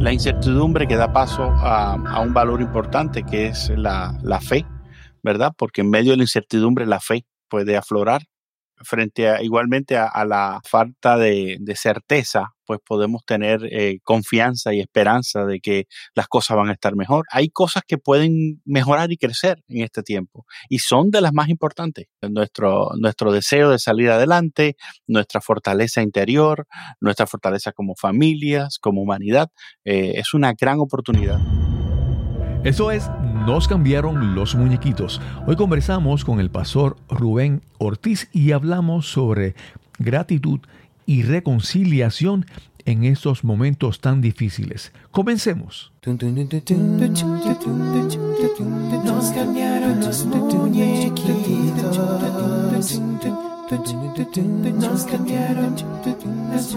La incertidumbre que da paso a, un valor importante que es la, fe, ¿verdad? Porque en medio de la incertidumbre la fe puede aflorar frente a igualmente a, la falta de, certeza, pues podemos tener eh, confianza y esperanza de que las cosas van a estar mejor. Hay cosas que pueden mejorar y crecer en este tiempo y son de las más importantes. Nuestro, deseo de salir adelante, nuestra fortaleza interior, nuestra fortaleza como familias, como humanidad, eh, es una gran oportunidad. Eso es nos cambiaron los muñequitos. Hoy conversamos con el pastor Rubén Ortiz y hablamos sobre gratitud y reconciliación en estos momentos tan difíciles. Comencemos.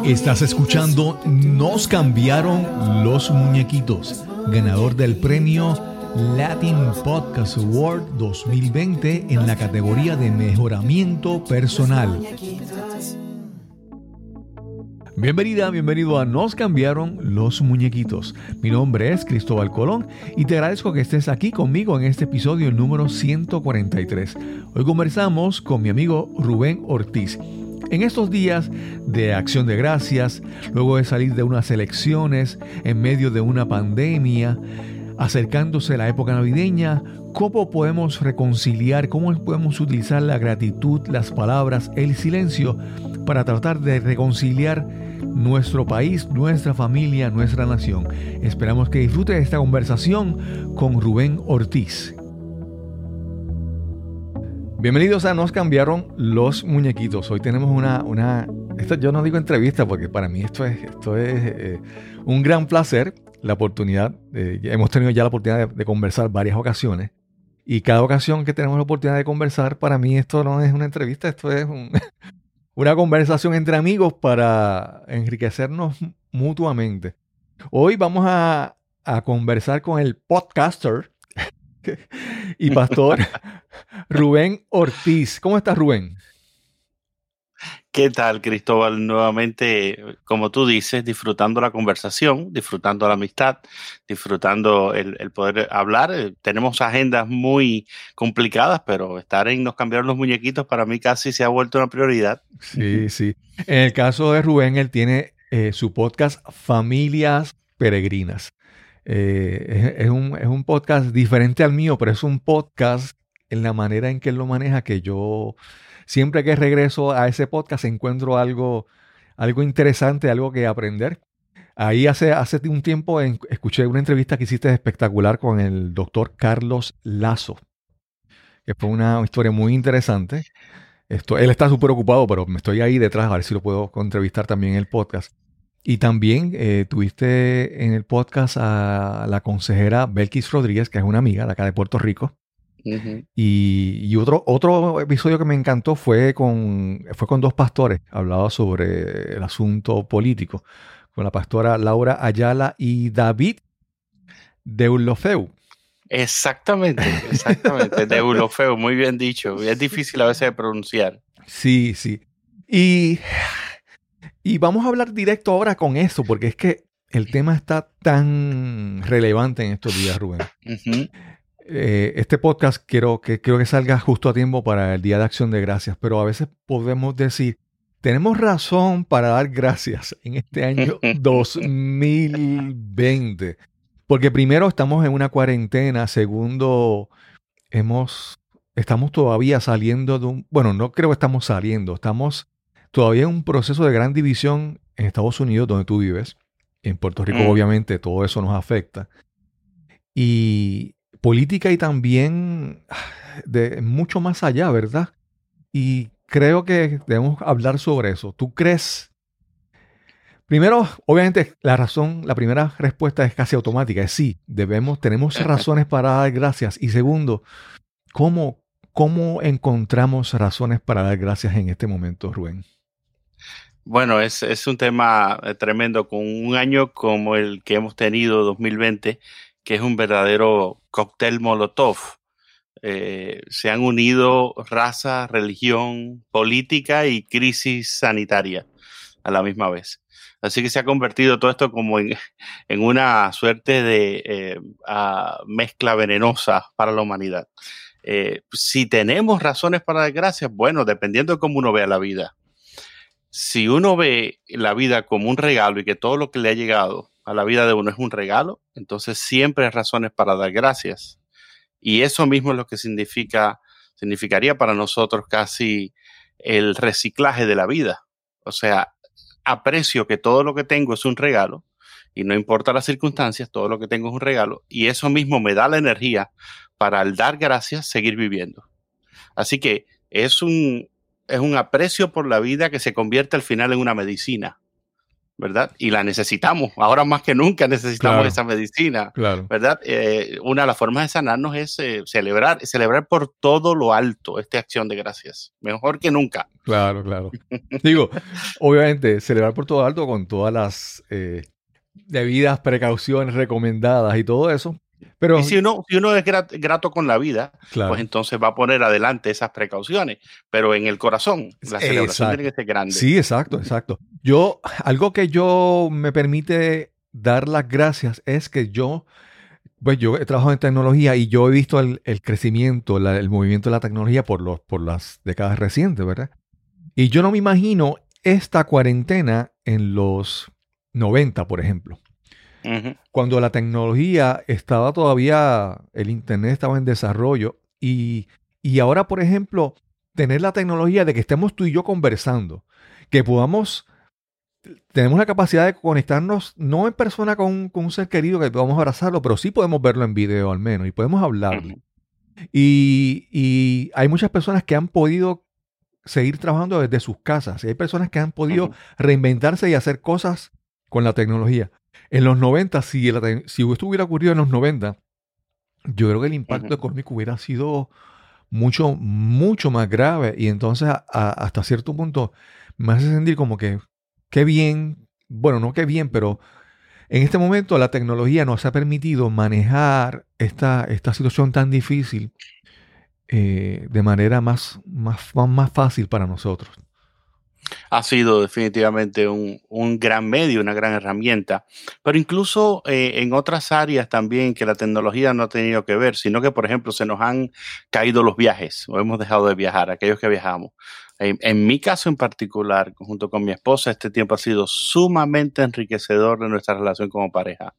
Estás escuchando Nos cambiaron los muñequitos, ganador del premio Latin Podcast Award 2020 en la categoría de mejoramiento personal. Bienvenida, bienvenido a Nos cambiaron los muñequitos. Mi nombre es Cristóbal Colón y te agradezco que estés aquí conmigo en este episodio número 143. Hoy conversamos con mi amigo Rubén Ortiz. En estos días de acción de gracias, luego de salir de unas elecciones, en medio de una pandemia, acercándose la época navideña, cómo podemos reconciliar, cómo podemos utilizar la gratitud, las palabras, el silencio para tratar de reconciliar nuestro país, nuestra familia, nuestra nación. Esperamos que disfrute esta conversación con Rubén Ortiz. Bienvenidos a Nos cambiaron los muñequitos. Hoy tenemos una, una esto yo no digo entrevista porque para mí esto es, esto es eh, un gran placer la oportunidad, eh, hemos tenido ya la oportunidad de, conversar varias ocasiones. Y cada ocasión que tenemos la oportunidad de conversar, para mí esto no es una entrevista, esto es una conversación entre amigos para enriquecernos mutuamente. Hoy vamos a, a conversar con el podcaster y pastor Rubén Ortiz. ¿Cómo estás, Rubén? ¿Qué tal, Cristóbal? Nuevamente, como tú dices, disfrutando la conversación, disfrutando la amistad, disfrutando el, poder hablar. Eh, tenemos agendas muy complicadas, pero estar en Nos cambiaron los muñequitos para mí casi se ha vuelto una prioridad. Sí, sí. En el caso de Rubén, él tiene eh, su podcast Familias Peregrinas. Eh, es, un, es un podcast diferente al mío, pero es un podcast en la manera en que él lo maneja que yo siempre que regreso a ese podcast encuentro algo, algo interesante, algo que aprender. Ahí hace, hace un tiempo escuché una entrevista que hiciste espectacular con el doctor Carlos Lazo, que fue una historia muy interesante. Esto, él está súper ocupado, pero me estoy ahí detrás a ver si lo puedo entrevistar también en el podcast. Y también eh, tuviste en el podcast a la consejera Belkis Rodríguez, que es una amiga de acá de Puerto Rico, y, otro, otro episodio que me encantó fue con, fue con dos pastores, hablaba sobre el asunto político, con la pastora Laura Ayala y David Deulofeu. Exactamente, exactamente, Deulofeu, muy bien dicho. Es difícil a veces de pronunciar. Sí, sí. Y, y vamos a hablar directo ahora con eso, porque es que el tema está tan relevante en estos días, Rubén. Eh, este podcast quiero que, quiero que salga justo a tiempo para el Día de Acción de Gracias, pero a veces podemos decir, tenemos razón para dar gracias en este año 2020. Porque primero estamos en una cuarentena, segundo, hemos, estamos todavía saliendo de un, bueno, no creo que estamos saliendo, estamos todavía en un proceso de gran división en Estados Unidos, donde tú vives. En Puerto Rico, mm. obviamente, todo eso nos afecta. Y política y también de mucho más allá, ¿verdad? Y creo que debemos hablar sobre eso. ¿Tú crees? Primero, obviamente, la razón, la primera respuesta es casi automática, es sí, debemos, tenemos razones para dar gracias. Y segundo, ¿cómo, cómo encontramos razones para dar gracias en este momento, Rubén? Bueno, es, es un tema eh, tremendo. Con un año como el que hemos tenido, 2020, que es un verdadero cóctel molotov. Eh, se han unido raza, religión, política y crisis sanitaria a la misma vez. Así que se ha convertido todo esto como en, una suerte de eh, mezcla venenosa para la humanidad. Eh, si tenemos razones para dar gracias, bueno, dependiendo de cómo uno vea la vida. Si uno ve la vida como un regalo y que todo lo que le ha llegado a la vida de uno es un regalo, entonces siempre hay razones para dar gracias. Y eso mismo es lo que significa, significaría para nosotros casi el reciclaje de la vida. O sea, aprecio que todo lo que tengo es un regalo y no importa las circunstancias, todo lo que tengo es un regalo y eso mismo me da la energía para al dar gracias seguir viviendo. Así que es un, es un aprecio por la vida que se convierte al final en una medicina. ¿Verdad? Y la necesitamos. Ahora más que nunca necesitamos esa medicina, claro. ¿verdad? Eh, una de las formas de sanarnos es eh, celebrar, celebrar por todo lo alto esta acción de gracias. Mejor que nunca. Claro, claro. Digo, obviamente, celebrar por todo lo alto con todas las eh, debidas precauciones recomendadas y todo eso. Pero, y si uno, si uno es grato con la vida, pues entonces va a poner adelante esas precauciones. Pero en el corazón, la celebración tiene que ser grande. Sí, exacto, exacto. Yo, algo que yo me permite dar las gracias es que yo, pues yo he trabajado en tecnología y yo he visto el, crecimiento, el movimiento de la tecnología por, los, por las décadas recientes, ¿verdad? Y yo no me imagino esta cuarentena en los 90, por ejemplo. Cuando la tecnología estaba todavía, el Internet estaba en desarrollo y, ahora, por ejemplo, tener la tecnología de que estemos tú y yo conversando, que podamos, tenemos la capacidad de conectarnos no en persona con, un ser querido que podamos abrazarlo, pero sí podemos verlo en video al menos y podemos hablarle. y, hay muchas personas que han podido seguir trabajando desde sus casas. Y hay personas que han podido reinventarse y hacer cosas con la tecnología. En los 90, si, si esto hubiera ocurrido en los 90, yo creo que el impacto económico hubiera sido mucho, mucho más grave. Y entonces, hasta cierto punto, me hace sentir como que, qué bien, bueno, no qué bien, pero en este momento la tecnología nos ha permitido manejar esta, esta situación tan difícil eh, de manera más, más, más fácil para nosotros ha sido definitivamente un, gran medio, una gran herramienta, pero incluso eh, en otras áreas también que la tecnología no ha tenido que ver, sino que, por ejemplo, se nos han caído los viajes o hemos dejado de viajar, aquellos que viajamos. en mi caso en particular, junto con mi esposa, este tiempo ha sido sumamente enriquecedor de nuestra relación como pareja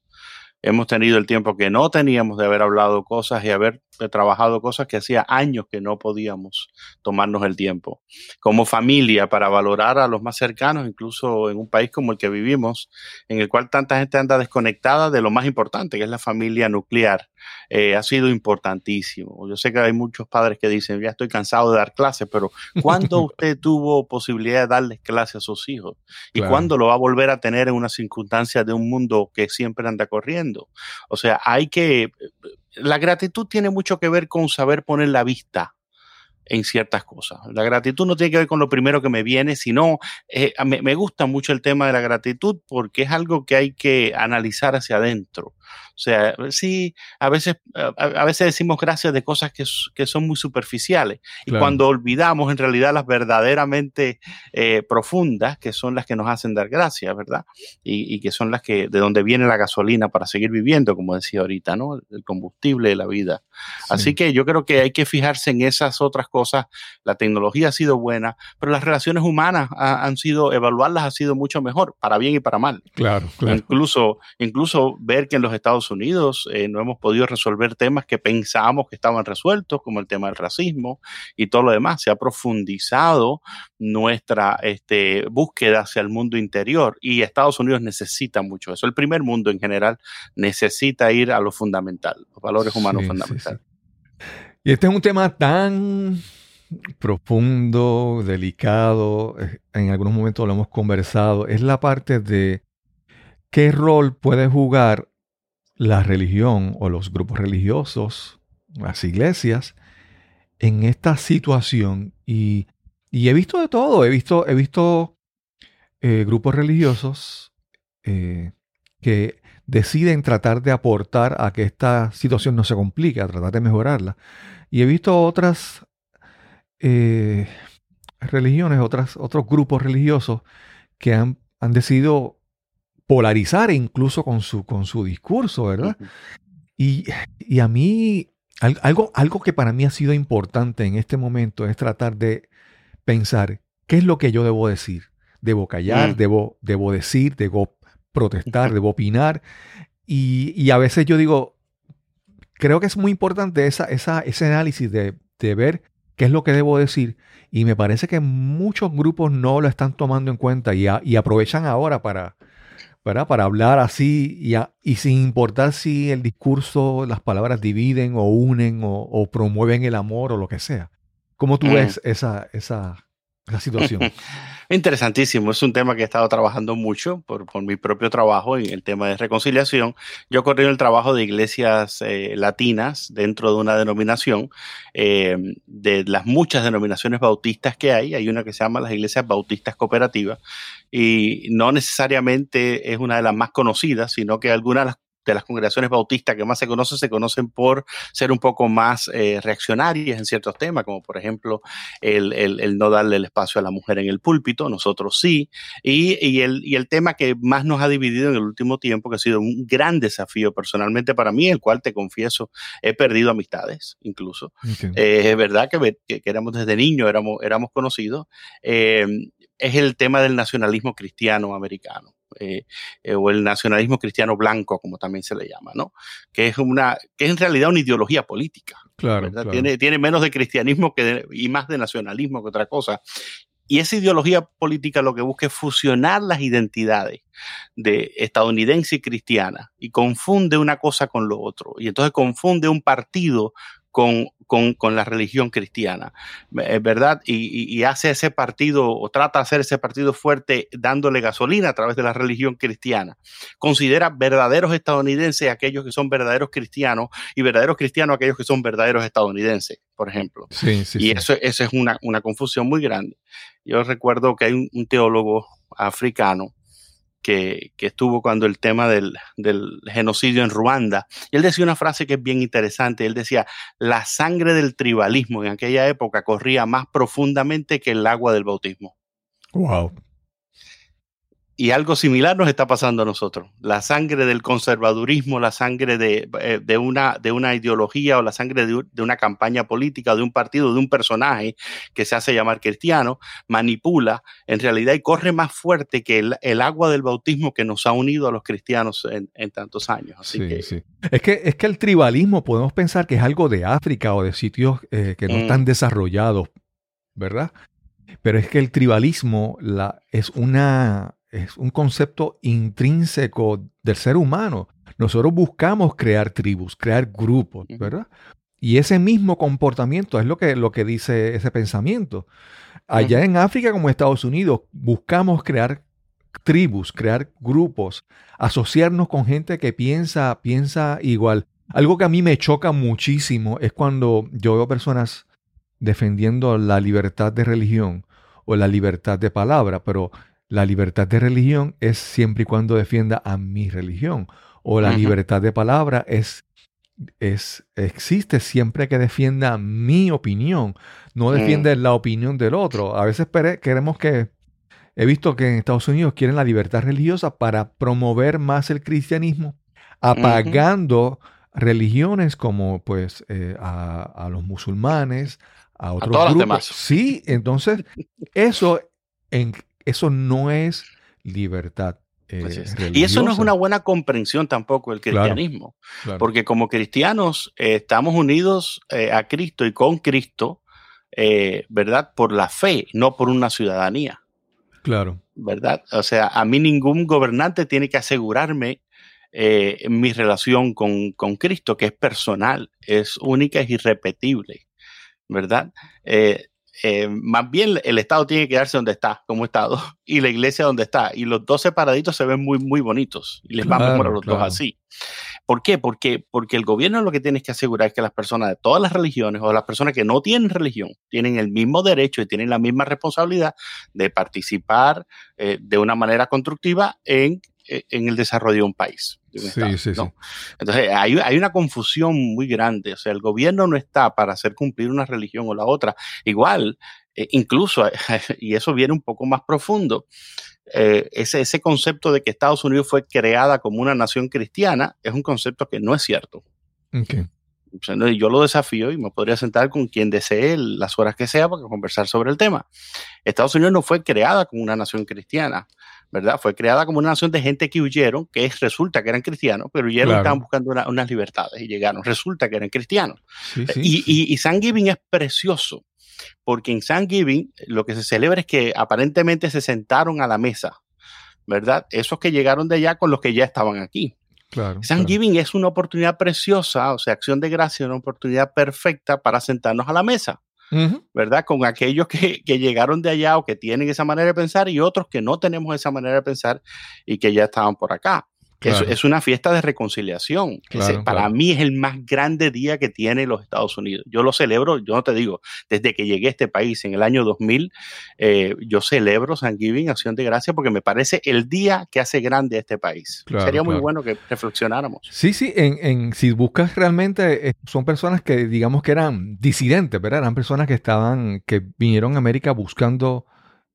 hemos tenido el tiempo que no teníamos de haber hablado cosas y haber trabajado cosas que hacía años que no podíamos tomarnos el tiempo. Como familia, para valorar a los más cercanos, incluso en un país como el que vivimos, en el cual tanta gente anda desconectada de lo más importante, que es la familia nuclear, eh, ha sido importantísimo. Yo sé que hay muchos padres que dicen, ya estoy cansado de dar clases, pero ¿cuándo usted tuvo posibilidad de darles clases a sus hijos? ¿Y cuándo lo va a volver a tener en una circunstancia de un mundo que siempre anda corriendo? O sea, hay que... La gratitud tiene mucho que ver con saber poner la vista en ciertas cosas. La gratitud no tiene que ver con lo primero que me viene, sino eh, me, me, gusta mucho el tema de la gratitud porque es algo que hay que analizar hacia adentro. O sea, sí, a veces, a, veces decimos gracias de cosas que, que son muy superficiales y cuando olvidamos en realidad las verdaderamente eh, profundas, que son las que nos hacen dar gracias, ¿verdad? Y, y, que son las que, de donde viene la gasolina para seguir viviendo, como decía ahorita, ¿no? El combustible de la vida. Así que yo creo que hay que fijarse en esas otras cosas. La tecnología ha sido buena, pero las relaciones humanas han sido, evaluarlas ha sido mucho mejor, para bien y para mal. Claro, claro. Incluso, incluso ver que en los Estados Unidos eh, no hemos podido resolver temas que pensábamos que estaban resueltos, como el tema del racismo y todo lo demás. Se ha profundizado nuestra este, búsqueda hacia el mundo interior y Estados Unidos necesita mucho eso. El primer mundo en general necesita ir a lo fundamental, los valores humanos fundamentales. Y este es un tema tan profundo, delicado, eh, en algunos momentos lo hemos conversado, es la parte de qué rol puede jugar la religión o los grupos religiosos, las iglesias, en esta situación. Y, he visto de todo, he visto, he visto eh, grupos religiosos eh, que deciden tratar de aportar a que esta situación no se complique, a tratar de mejorarla. Y he visto otras eh, religiones, otras, otros grupos religiosos que han, han decidido polarizar incluso con su, con su discurso, ¿verdad? y, y, a mí, algo, algo que para mí ha sido importante en este momento es tratar de pensar, ¿qué es lo que yo debo decir? ¿Debo callar? Mm. ¿Debo, debo decir? ¿Debo protestar? ¿Debo opinar? Y, y, a veces yo digo, creo que es muy importante esa, esa, ese análisis de, de ver qué es lo que debo decir. Y me parece que muchos grupos no lo están tomando en cuenta y, y aprovechan ahora para, para hablar así y, y, sin importar si el discurso, las palabras dividen o unen o, promueven el amor o lo que sea. ¿Cómo tú mm. ves esa, esa, situación? Interesantísimo, es un tema que he estado trabajando mucho por, por, mi propio trabajo en el tema de reconciliación. Yo corrí el trabajo de iglesias eh, latinas dentro de una denominación, eh, de las muchas denominaciones bautistas que hay, hay una que se llama las iglesias bautistas cooperativas y no necesariamente es una de las más conocidas, sino que algunas de las congregaciones bautistas que más se conocen se conocen por ser un poco más eh, reaccionarias en ciertos temas, como por ejemplo el, el, no darle el espacio a la mujer en el púlpito, nosotros sí, y, y, el, y el tema que más nos ha dividido en el último tiempo, que ha sido un gran desafío personalmente para mí, el cual te confieso, he perdido amistades incluso. Eh, es verdad que, que, éramos desde niños, éramos, éramos conocidos, eh, es el tema del nacionalismo cristiano americano. Eh, eh, o el nacionalismo cristiano blanco, como también se le llama, ¿no? Que es una, que es en realidad una ideología política. Claro, Tiene, tiene menos de cristianismo que y más de nacionalismo que otra cosa. Y esa ideología política lo que busca es fusionar las identidades de estadounidense y cristiana y confunde una cosa con lo otro. Y entonces confunde un partido con, con, con, la religión cristiana, ¿verdad? Y, y, hace ese partido o trata de hacer ese partido fuerte dándole gasolina a través de la religión cristiana. Considera verdaderos estadounidenses aquellos que son verdaderos cristianos y verdaderos cristianos aquellos que son verdaderos estadounidenses, por ejemplo. Sí, sí, y Eso, eso es una, una, confusión muy grande. Yo recuerdo que hay un, un teólogo africano que, estuvo cuando el tema del, genocidio en Ruanda. Y él decía una frase que es bien interesante. Él decía, la sangre del tribalismo en aquella época corría más profundamente que el agua del bautismo. Wow. Y algo similar nos está pasando a nosotros. La sangre del conservadurismo, la sangre de, eh, una, de una ideología o la sangre de, una campaña política, de un partido, de un personaje que se hace llamar cristiano, manipula en realidad y corre más fuerte que el, agua del bautismo que nos ha unido a los cristianos en, tantos años. Así que, sí. Es, que, es que el tribalismo podemos pensar que es algo de África o de sitios eh, que no están mm. desarrollados, ¿verdad? Pero es que el tribalismo la, es una es un concepto intrínseco del ser humano. Nosotros buscamos crear tribus, crear grupos, ¿verdad? Y ese mismo comportamiento es lo que, lo que dice ese pensamiento. Allá en África como en Estados Unidos buscamos crear tribus, crear grupos, asociarnos con gente que piensa, piensa igual. Algo que a mí me choca muchísimo es cuando yo veo personas defendiendo la libertad de religión o la libertad de palabra, pero la libertad de religión es siempre y cuando defienda a mi religión. O la libertad de palabra es, es, existe siempre que defienda mi opinión, no defiende la opinión del otro. A veces queremos que, he visto que en Estados Unidos quieren la libertad religiosa para promover más el cristianismo, apagando religiones como pues eh, a, los musulmanes, a otros grupos. Demás. Sí, entonces eso en, eso no es libertad. Eh, y eso no es una buena comprensión tampoco del cristianismo, porque como cristianos eh, estamos unidos eh, a Cristo y con Cristo, ¿verdad? Por la fe, no por una ciudadanía. Claro. ¿Verdad? O sea, a mí ningún gobernante tiene que asegurarme mi relación con, con, Cristo, que es personal, es única, es irrepetible. ¿Verdad? Eh, más bien el Estado tiene que quedarse donde está, como Estado, y la iglesia donde está. Y los dos separaditos se ven muy, muy bonitos. Y les va mejor a los dos así. ¿Por qué? Porque, porque el gobierno lo que tiene que asegurar es que las personas de todas las religiones o las personas que no tienen religión tienen el mismo derecho y tienen la misma responsabilidad de participar eh, de una manera constructiva en eh, en el desarrollo de un país. Sí, sí, sí. Entonces, hay, hay, una confusión muy grande. O sea, el gobierno no está para hacer cumplir una religión o la otra. Igual, eh, incluso, y eso viene un poco más profundo, eh, ese, ese concepto de que Estados Unidos fue creada como una nación cristiana es un concepto que no es cierto. Yo lo desafío y me podría sentar con quien desee las horas que sea para conversar sobre el tema. Estados Unidos no fue creada como una nación cristiana, ¿verdad? Fue creada como una nación de gente que huyeron, que resulta que eran cristianos, pero huyeron y estaban buscando unas libertades y llegaron. Resulta que eran cristianos. y, y, y Thanksgiving es precioso, porque en Thanksgiving lo que se celebra es que aparentemente se sentaron a la mesa, ¿verdad? Esos que llegaron de allá con los que ya estaban aquí. Claro, Thanksgiving es una oportunidad preciosa, o sea, acción de gracia, una oportunidad perfecta para sentarnos a la mesa. ¿Verdad? Con aquellos que, que, llegaron de allá o que tienen esa manera de pensar y otros que no tenemos esa manera de pensar y que ya estaban por acá. Es, una fiesta de reconciliación. para mí es el más grande día que tiene los Estados Unidos. Yo lo celebro, yo no te digo, desde que llegué a este país en el año 2000, eh, yo celebro San Giving, Acción de Gracia, porque me parece el día que hace grande a este país. Sería muy bueno que reflexionáramos. Sí, sí, en, si buscas realmente, eh, son personas que digamos que eran disidentes, ¿verdad? Eran personas que estaban, que vinieron a América buscando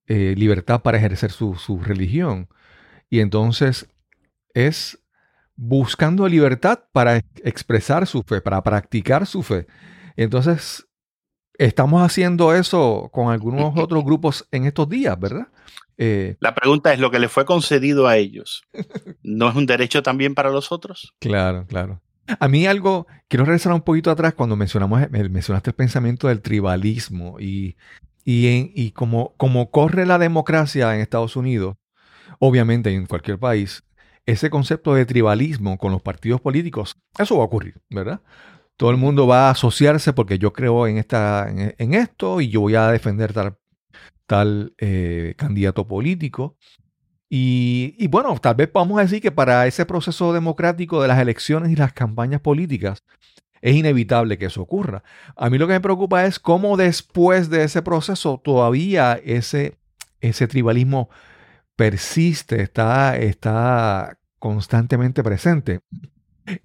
eh, libertad para ejercer su, su religión. Y entonces es buscando libertad para expresar su fe, para practicar su fe. Entonces, estamos haciendo eso con algunos otros grupos en estos días, ¿verdad? Eh, la pregunta es, ¿lo que le fue concedido a ellos no es un derecho también para los otros? Claro, claro. A mí algo, quiero regresar un poquito atrás cuando mencionamos, mencionaste el pensamiento del tribalismo y, y, en, y como, como corre la democracia en Estados Unidos, obviamente en cualquier país, ese concepto de tribalismo con los partidos políticos, eso va a ocurrir, ¿verdad? Todo el mundo va a asociarse porque yo creo en, esta, en, esto y yo voy a defender tal, tal eh, candidato político. Y, y, bueno, tal vez vamos a decir que para ese proceso democrático de las elecciones y las campañas políticas es inevitable que eso ocurra. A mí lo que me preocupa es cómo después de ese proceso todavía ese, ese tribalismo persiste, está, está constantemente presente.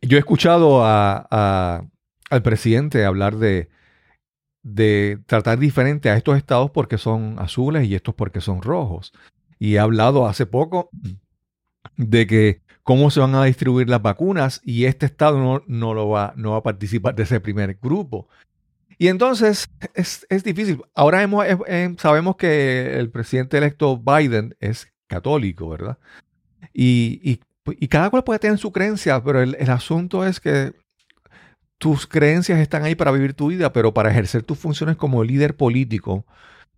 Yo he escuchado a, al presidente hablar de, de tratar diferente a estos estados porque son azules y estos porque son rojos. Y he hablado hace poco de que cómo se van a distribuir las vacunas y este estado no, no lo va, no va a participar de ese primer grupo. Y entonces es, es difícil. Ahora hemos, sabemos que el presidente electo Biden es católico, ¿verdad? Y, cada cual puede tener su creencia, pero el, asunto es que tus creencias están ahí para vivir tu vida, pero para ejercer tus funciones como líder político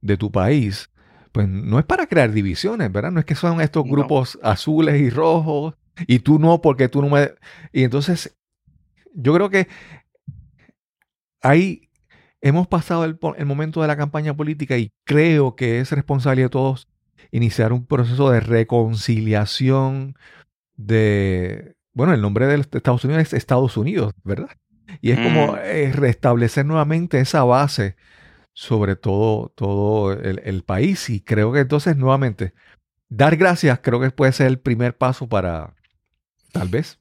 de tu país, pues no es para crear divisiones, ¿verdad? No es que son estos grupos azules y rojos y tú no porque tú no me... Y entonces, yo creo que ahí hemos pasado el, el momento de la campaña política y creo que es responsabilidad de todos iniciar un proceso de reconciliación de, bueno, el nombre de Estados Unidos es Estados Unidos, ¿verdad? Y es como mm. eh, restablecer nuevamente esa base sobre todo, todo el, el, país. Y creo que entonces, nuevamente, dar gracias creo que puede ser el primer paso para, tal vez,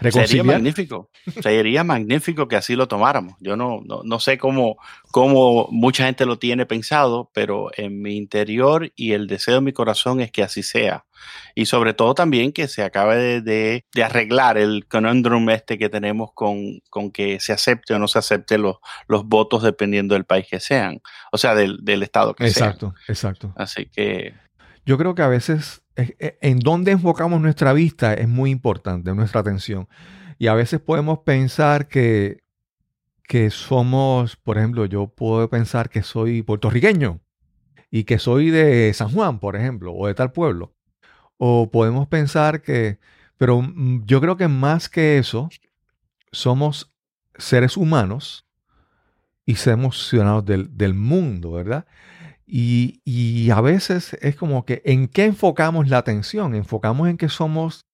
Sería magnífico, sería magnífico que así lo tomáramos. Yo no, no, sé cómo, cómo mucha gente lo tiene pensado, pero en mi interior y el deseo de mi corazón es que así sea. Y sobre todo también que se acabe de, arreglar el conundrum este que tenemos con, con, que se acepte o no se acepte los, los votos dependiendo del país que sean, o sea, del, estado que sea. Exacto, exacto. Así que... Yo creo que a veces en dónde enfocamos nuestra vista es muy importante, nuestra atención. Y a veces podemos pensar que, que somos, por ejemplo, yo puedo pensar que soy puertorriqueño y que soy de San Juan, por ejemplo, o de tal pueblo. O podemos pensar que, pero mm, yo creo que más que eso, somos seres humanos y somos ciudadanos del, del mundo, ¿verdad? Y, a veces es como que en qué enfocamos la atención. Enfocamos en que somos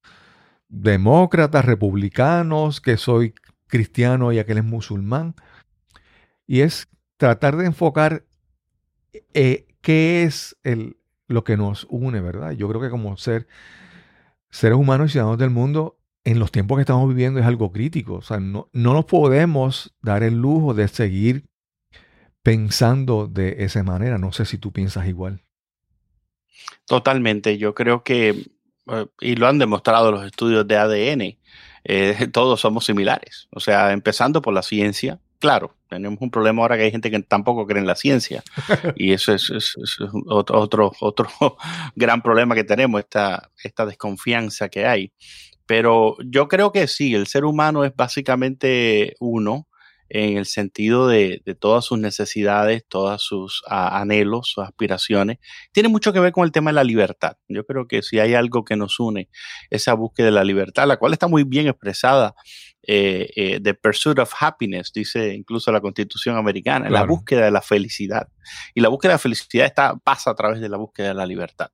demócratas, republicanos, que soy cristiano y aquel es musulmán. Y es tratar de enfocar eh, qué es el, lo que nos une, ¿verdad? Yo creo que como ser, seres humanos y ciudadanos del mundo, en los tiempos que estamos viviendo es algo crítico. O sea, no, no nos podemos dar el lujo de seguir pensando de esa manera. No sé si tú piensas igual. Totalmente. Yo creo que, eh, y lo han demostrado los estudios de ADN, eh, todos somos similares. O sea, empezando por la ciencia, claro, tenemos un problema ahora que hay gente que tampoco cree en la ciencia. y eso es, otro, otro, otro gran problema que tenemos, esta, esta desconfianza que hay. Pero yo creo que sí, el ser humano es básicamente uno en el sentido de, todas sus necesidades, todos sus anhelos, sus aspiraciones. Tiene mucho que ver con el tema de la libertad. Yo creo que si hay algo que nos une, esa búsqueda de la libertad, la cual está muy bien expresada eh, eh, The Pursuit of Happiness, dice incluso la Constitución americana, la búsqueda de la felicidad. Y la búsqueda de la felicidad está, pasa a través de la búsqueda de la libertad.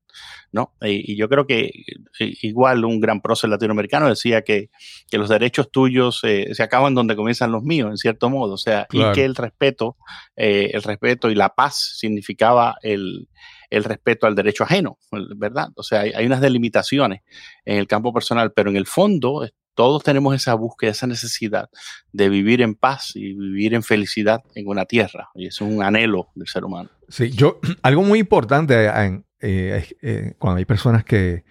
¿no? Y, yo creo que eh, igual un gran prócer latinoamericano decía que, los derechos tuyos se acaban donde comienzan los míos, en cierto modo. O sea, y que el respeto, el respeto y la paz significaba el, el respeto al derecho ajeno, ¿verdad? O sea, hay, hay, unas delimitaciones en el campo personal, pero en el fondo todos tenemos esa búsqueda, esa necesidad de vivir en paz y vivir en felicidad en una tierra. Y es un anhelo del ser humano. Sí, yo, algo muy importante eh, eh, cuando hay personas que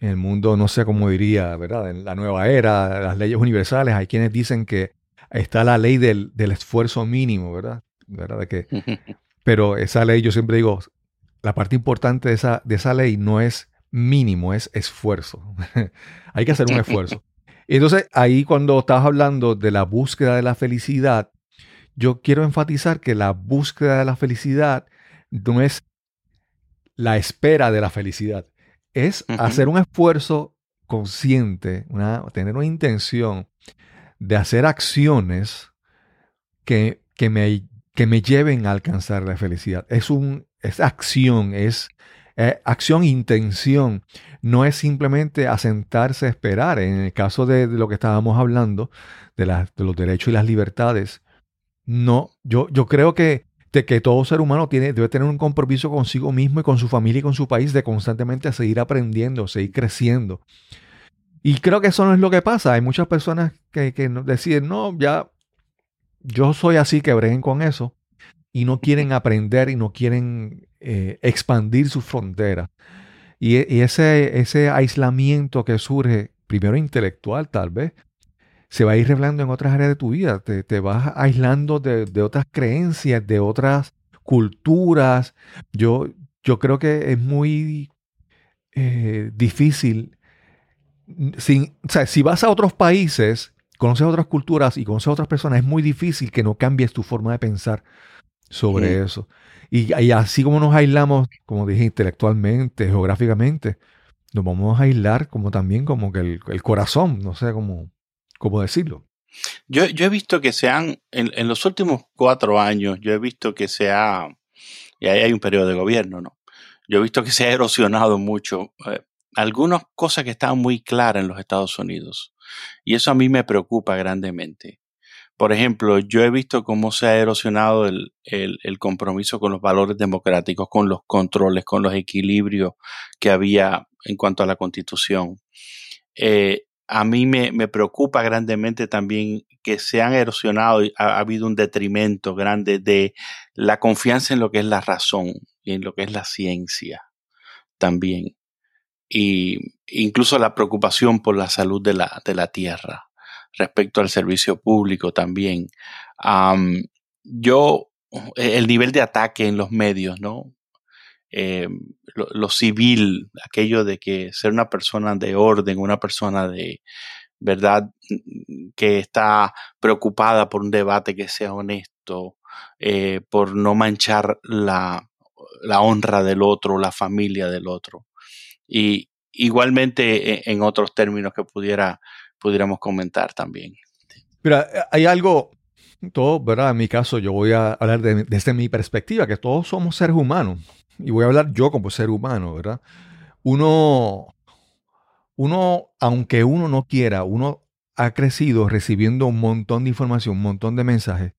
en el mundo, no sé cómo diría, ¿verdad? En la nueva era, las leyes universales, hay quienes dicen que está la ley del, esfuerzo mínimo, ¿verdad? ¿verdad? De que, pero esa ley, yo siempre digo, la parte importante de esa, de esa ley no es mínimo, es esfuerzo. hay que hacer un esfuerzo. Entonces, ahí cuando estabas hablando de la búsqueda de la felicidad, yo quiero enfatizar que la búsqueda de la felicidad no es la espera de la felicidad, es hacer un esfuerzo consciente, tener una intención de hacer acciones que, que, me, que me lleven a alcanzar la felicidad. Es, un, es acción, es eh, acción, intención, no es simplemente asentarse a esperar. En el caso de, lo que estábamos hablando, de, los derechos y las libertades, no, yo, yo creo que, que todo ser humano tiene, debe tener un compromiso consigo mismo y con su familia y con su país de constantemente seguir aprendiendo, seguir creciendo. Y creo que eso no es lo que pasa. Hay muchas personas que, que deciden, no, ya, yo soy así, que breguen con eso y no quieren aprender y no quieren eh, expandir sus fronteras. Y, ese, ese aislamiento que surge, primero intelectual tal vez, se va a ir revelando en otras áreas de tu vida. Te, vas aislando de, otras creencias, de otras culturas. Yo, yo creo que es muy eh, difícil. Sin, si vas a otros países, conoces otras culturas y conoces a otras personas, es muy difícil que no cambies tu forma de pensar sobre eso. Y, así como nos aislamos, como dije, intelectualmente, geográficamente, nos vamos a aislar como también como que el, corazón, no sé cómo, cómo decirlo. Yo, yo, he visto que se han, en, los últimos cuatro años, yo he visto que se ha, y ahí hay un periodo de gobierno, ¿no? Yo he visto que se ha erosionado mucho eh, algunas cosas que estaban muy claras en los Estados Unidos. Y eso a mí me preocupa grandemente. Por ejemplo, yo he visto cómo se ha erosionado el, compromiso con los valores democráticos, con los controles, con los equilibrios que había en cuanto a la constitución. Eh, a mí me, preocupa grandemente también que se han erosionado y ha, habido un detrimento grande de la confianza en lo que es la razón y en lo que es la ciencia también. Y incluso la preocupación por la salud de la, de la tierra respecto al servicio público también. yo, el nivel de ataque en los medios, ¿no? Eh, lo, civil, aquello de que ser una persona de orden, una persona de verdad que está preocupada por un debate que sea honesto, eh, por no manchar la, la, honra del otro, la familia del otro. Y igualmente e, en otros términos que pudiera pudiéramos comentar también. Mira, hay algo, todo, ¿verdad? En mi caso, yo voy a hablar desde mi perspectiva, que todos somos seres humanos. Y voy a hablar yo como ser humano, ¿verdad? Uno, uno, aunque uno no quiera, uno ha crecido recibiendo un montón de información, un montón de mensajes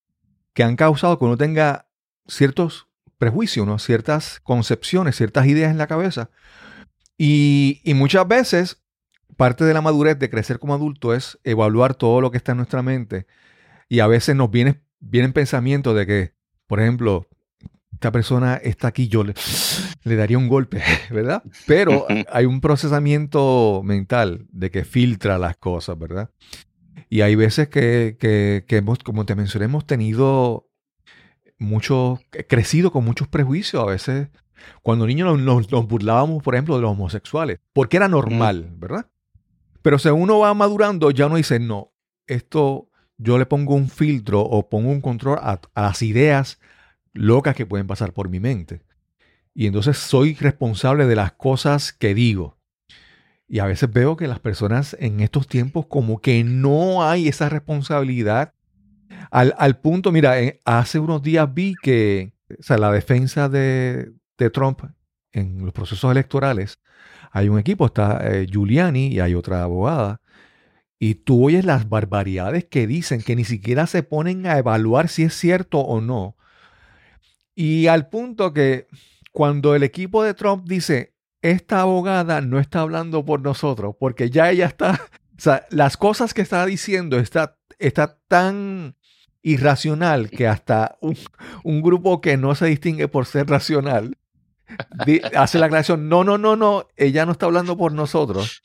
que han causado que uno tenga ciertos prejuicios, ¿no? ciertas concepciones, ciertas ideas en la cabeza. Y, y muchas veces parte de la madurez de crecer como adulto es evaluar todo lo que está en nuestra mente. Y a veces nos viene, vienen pensamientos de que, por ejemplo, esta persona está aquí, yo le, le daría un golpe, ¿verdad? Pero hay un procesamiento mental de que filtra las cosas, ¿verdad? Y hay veces que, que, hemos, como te mencioné, hemos tenido mucho, crecido con muchos prejuicios. A veces, cuando niños nos, nos, burlábamos, por ejemplo, de los homosexuales, porque era normal, ¿verdad? Pero si uno va madurando, ya uno dice, no, esto yo le pongo un filtro o pongo un control a, a las ideas locas que pueden pasar por mi mente. Y entonces soy responsable de las cosas que digo. Y a veces veo que las personas en estos tiempos como que no hay esa responsabilidad. Al, punto, mira, eh, hace unos días vi que sea, la defensa de, Trump en los procesos electorales, hay un equipo, está eh, Giuliani y hay otra abogada. Y tú oyes las barbaridades que dicen, que ni siquiera se ponen a evaluar si es cierto o no. Y al punto que cuando el equipo de Trump dice, esta abogada no está hablando por nosotros, porque ya ella está, o sea, las cosas que está diciendo está, está tan irracional que hasta un, grupo que no se distingue por ser racional hace la aclaración, no, no, no, no, ella no está hablando por nosotros.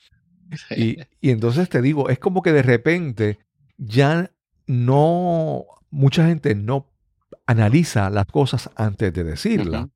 Y, entonces te digo, es como que de repente ya no, mucha gente no analiza las cosas antes de decirlas.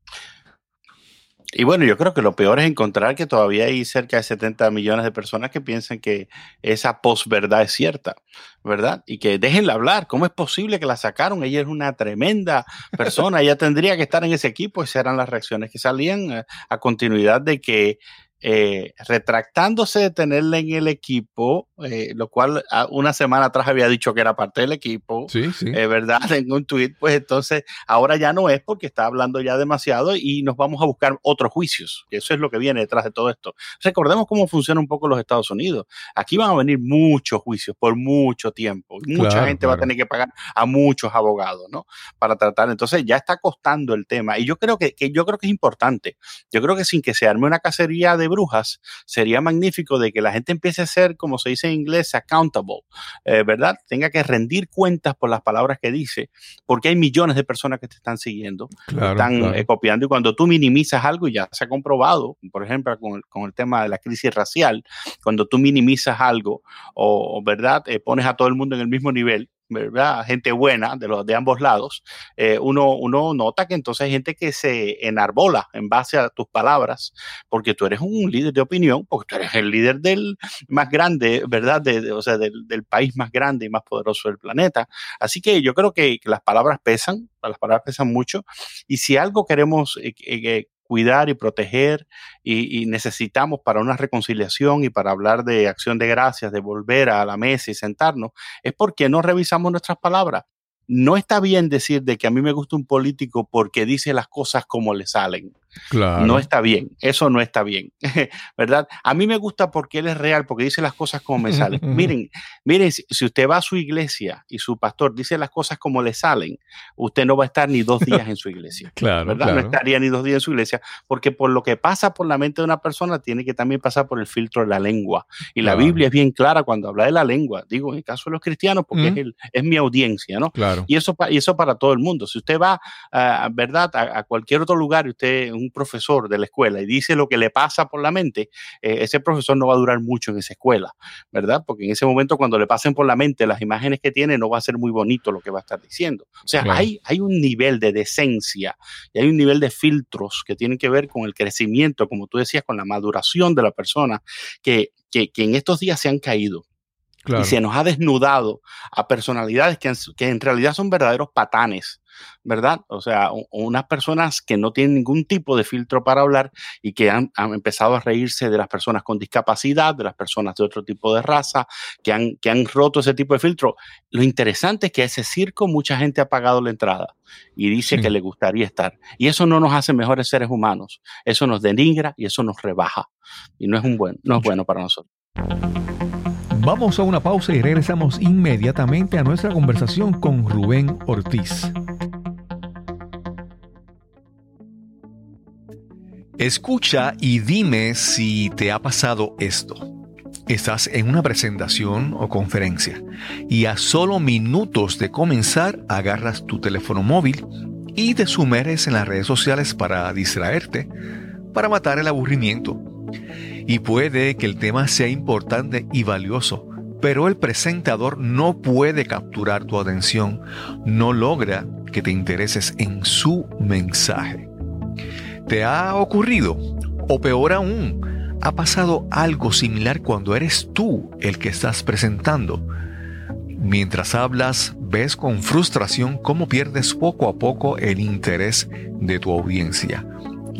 Y bueno, yo creo que lo peor es encontrar que todavía hay cerca de 70 millones de personas que piensan que esa posverdad es cierta, ¿verdad? Y que déjenla hablar. ¿Cómo es posible que la sacaron? Ella es una tremenda persona, ella tendría que estar en ese equipo. Esas eran las reacciones que salían a, a continuidad de que eh, retractándose de tenerla en el equipo, eh, lo cual ah, una semana atrás había dicho que era parte del equipo, sí, sí. Eh, ¿verdad? En un tweet, pues entonces ahora ya no es porque está hablando ya demasiado y nos vamos a buscar otros juicios. Eso es lo que viene detrás de todo esto. Recordemos cómo funciona un poco los Estados Unidos. Aquí van a venir muchos juicios por mucho tiempo. Mucha gente va a tener que pagar a muchos abogados, ¿no? Para tratar. Entonces ya está costando el tema. Y yo creo que, que yo creo que es importante. Yo creo que sin que se arme una cacería de brujas, sería magnífico de que la gente empiece a ser, como se dice en inglés, accountable, eh, ¿verdad? Tenga que rendir cuentas por las palabras que dice, porque hay millones de personas que te están siguiendo, están eh, copiando, y cuando tú minimizas algo, y ya se ha comprobado, por ejemplo, con el, tema de la crisis racial, cuando tú minimizas algo, o, ¿verdad? Eh, pones a todo el mundo en el mismo nivel, ¿verdad? Gente buena de los de ambos lados, eh, uno, uno nota que entonces hay gente que se enarbola en base a tus palabras, porque tú eres un líder de opinión, porque tú eres el líder del más grande, ¿verdad? De, o sea, del, del, país más grande y más poderoso del planeta. Así que yo creo que, las palabras pesan, las palabras pesan mucho, y si algo queremos eh, eh, cuidar y proteger y, necesitamos para una reconciliación y para hablar de acción de gracias, de volver a la mesa y sentarnos, es porque no revisamos nuestras palabras. No está bien decir de que a mí me gusta un político porque dice las cosas como le salen. No está bien, eso no está bien, ¿verdad? A mí me gusta porque él es real, porque dice las cosas como me salen. miren, miren, si, usted va a su iglesia y su pastor dice las cosas como le salen, usted no va a estar ni dos días en su iglesia. claro, ¿verdad? No estaría ni dos días en su iglesia, porque por lo que pasa por la mente de una persona tiene que también pasar por el filtro de la lengua. Y la Biblia es bien clara cuando habla de la lengua, digo, en el caso de los cristianos, porque es, es, mi audiencia, ¿no? Claro. Y eso, y eso para todo el mundo. Si usted va, ¿verdad?, a, a cualquier otro lugar y usted un profesor de la escuela y dice lo que le pasa por la mente, eh, ese profesor no va a durar mucho en esa escuela, ¿verdad? Porque en ese momento cuando le pasen por la mente las imágenes que tiene, no va a ser muy bonito lo que va a estar diciendo. O sea, hay, hay un nivel de decencia y hay un nivel de filtros que tienen que ver con el crecimiento, como tú decías, con la maduración de la persona, que, que, que en estos días se han caído. Y se nos ha desnudado a personalidades que, que, en realidad son verdaderos patanes, ¿verdad? O sea, unas personas que no tienen ningún tipo de filtro para hablar y que han, empezado a reírse de las personas con discapacidad, de las personas de otro tipo de raza, que han, que han roto ese tipo de filtro. Lo interesante es que a ese circo mucha gente ha pagado la entrada y dice que le gustaría estar. Y eso no nos hace mejores seres humanos. Eso nos denigra y eso nos rebaja. Y no es, un buen, no es bueno para nosotros. Vamos a una pausa y regresamos inmediatamente a nuestra conversación con Rubén Ortiz. Escucha y dime si te ha pasado esto. Estás en una presentación o conferencia y a solo minutos de comenzar agarras tu teléfono móvil y te sumerges en las redes sociales para distraerte para matar el aburrimiento. Y puede que el tema sea importante y valioso, pero el presentador no puede capturar tu atención, no logra que te intereses en su mensaje. ¿Te ha ocurrido? O peor aún, ¿ha pasado algo similar cuando eres tú el que estás presentando? Mientras hablas, ves con frustración cómo pierdes poco a poco el interés de tu audiencia.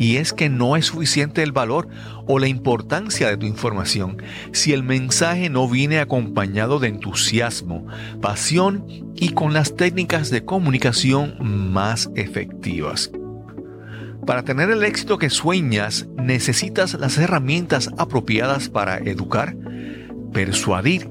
Y es que no es suficiente el valor o la importancia de tu información si el mensaje no viene acompañado de entusiasmo, pasión y con las técnicas de comunicación más efectivas. Para tener el éxito que sueñas, necesitas las herramientas apropiadas para educar, persuadir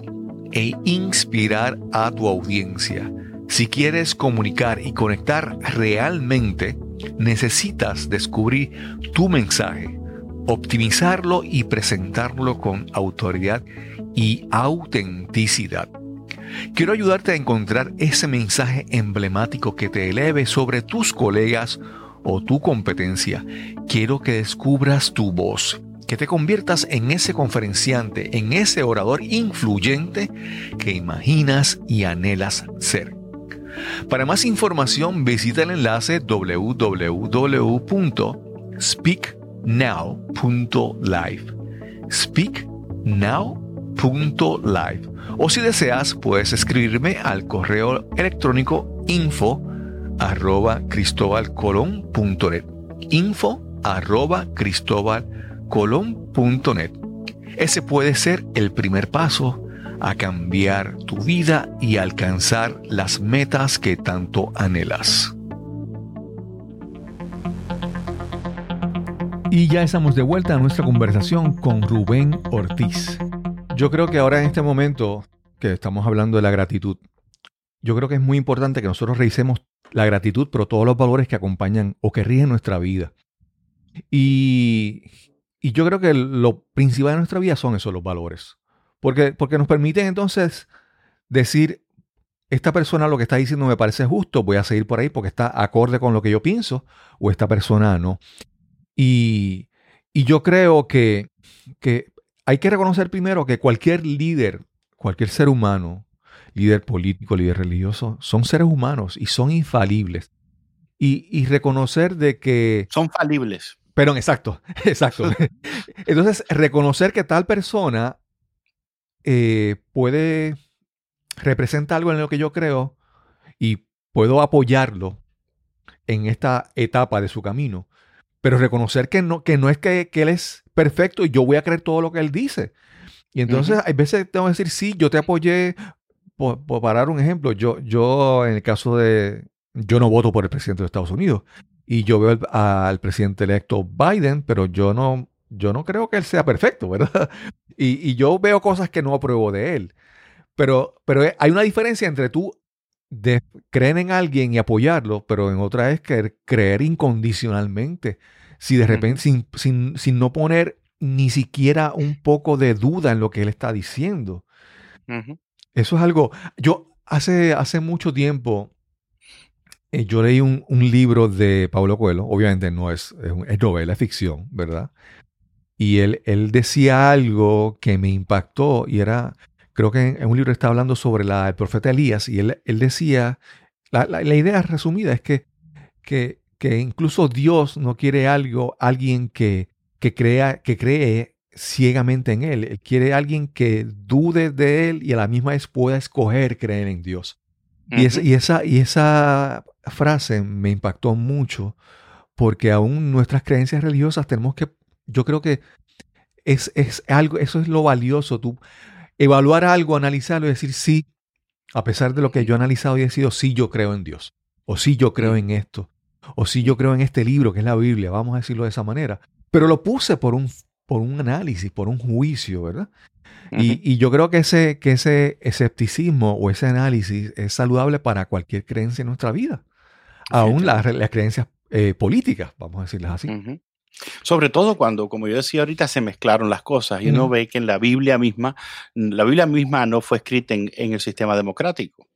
e inspirar a tu audiencia. Si quieres comunicar y conectar realmente, necesitas descubrir tu mensaje, optimizarlo y presentarlo con autoridad y autenticidad. Quiero ayudarte a encontrar ese mensaje emblemático que te eleve sobre tus colegas o tu competencia. Quiero que descubras tu voz que te conviertas en ese conferenciante, en ese orador influyente que imaginas y anhelas ser. Para más información visita el enlace www.speaknow.live. Speaknow.live. O si deseas, puedes escribirme al correo electrónico info arroba cristobalcolón.net. Info arroba colon.net. Ese puede ser el primer paso a cambiar tu vida y alcanzar las metas que tanto anhelas. Y ya estamos de vuelta a nuestra conversación con Rubén Ortiz. Yo creo que ahora en este momento que estamos hablando de la gratitud, yo creo que es muy importante que nosotros revisemos la gratitud, pero todos los valores que acompañan o que rigen nuestra vida. Y, y yo creo que lo principal de nuestra vida son esos los valores. Porque, porque nos permiten entonces decir, esta persona lo que está diciendo me parece justo, voy a seguir por ahí porque está acorde con lo que yo pienso, o esta persona no. Y, y yo creo que, que hay que reconocer primero que cualquier líder, cualquier ser humano, líder político, líder religioso, son seres humanos y son infalibles. Y, y reconocer de que... Son falibles. Perdón, exacto, exacto. Entonces, reconocer que tal persona eh, puede, representa algo en lo que yo creo y puedo apoyarlo en esta etapa de su camino, pero reconocer que no, que no es que, él es perfecto y yo voy a creer todo lo que él dice. Y entonces, hay veces tengo que decir, sí, yo te apoyé, por, para dar un ejemplo, yo, yo en el caso de, yo no voto por el presidente de Estados Unidos, y yo veo al, presidente electo Biden, pero yo no, yo no creo que él sea perfecto, ¿verdad? Y, yo veo cosas que no apruebo de él. Pero, pero hay una diferencia entre tú de creer en alguien y apoyarlo, pero en otra es que creer incondicionalmente. Si de repente, sin, sin, sin, no poner ni siquiera un poco de duda en lo que él está diciendo. Eso es algo. Yo hace, hace mucho tiempo eh, yo leí un, libro de Pablo Coelho, obviamente no es, es, novela, es ficción, ¿verdad? Y él, él decía algo que me impactó y era, creo que en, un libro está hablando sobre la, el profeta Elías y él, él decía, la, la, idea resumida es que, que, que, incluso Dios no quiere algo, alguien que, que, crea, que cree ciegamente en Él. Él quiere alguien que dude de Él y a la misma vez pueda escoger creer en Dios. y, y, esa, y esa frase me impactó mucho porque aún nuestras creencias religiosas tenemos que, yo creo que es, es algo, eso es lo valioso, tú evaluar algo, analizarlo y decir sí, a pesar de lo que yo he analizado y he decidido, sí yo creo en Dios, o sí yo creo en esto, o sí yo creo en este libro que es la Biblia, vamos a decirlo de esa manera, pero lo puse por un, por un análisis, por un juicio, ¿verdad? y, y, yo creo que ese, que ese escepticismo o ese análisis es saludable para cualquier creencia en nuestra vida aún las, creencias eh, políticas, vamos a decirlas así. Sobre todo cuando, como yo decía ahorita, se mezclaron las cosas y uno ve que en la Biblia misma, la Biblia misma no fue escrita en, el sistema democrático.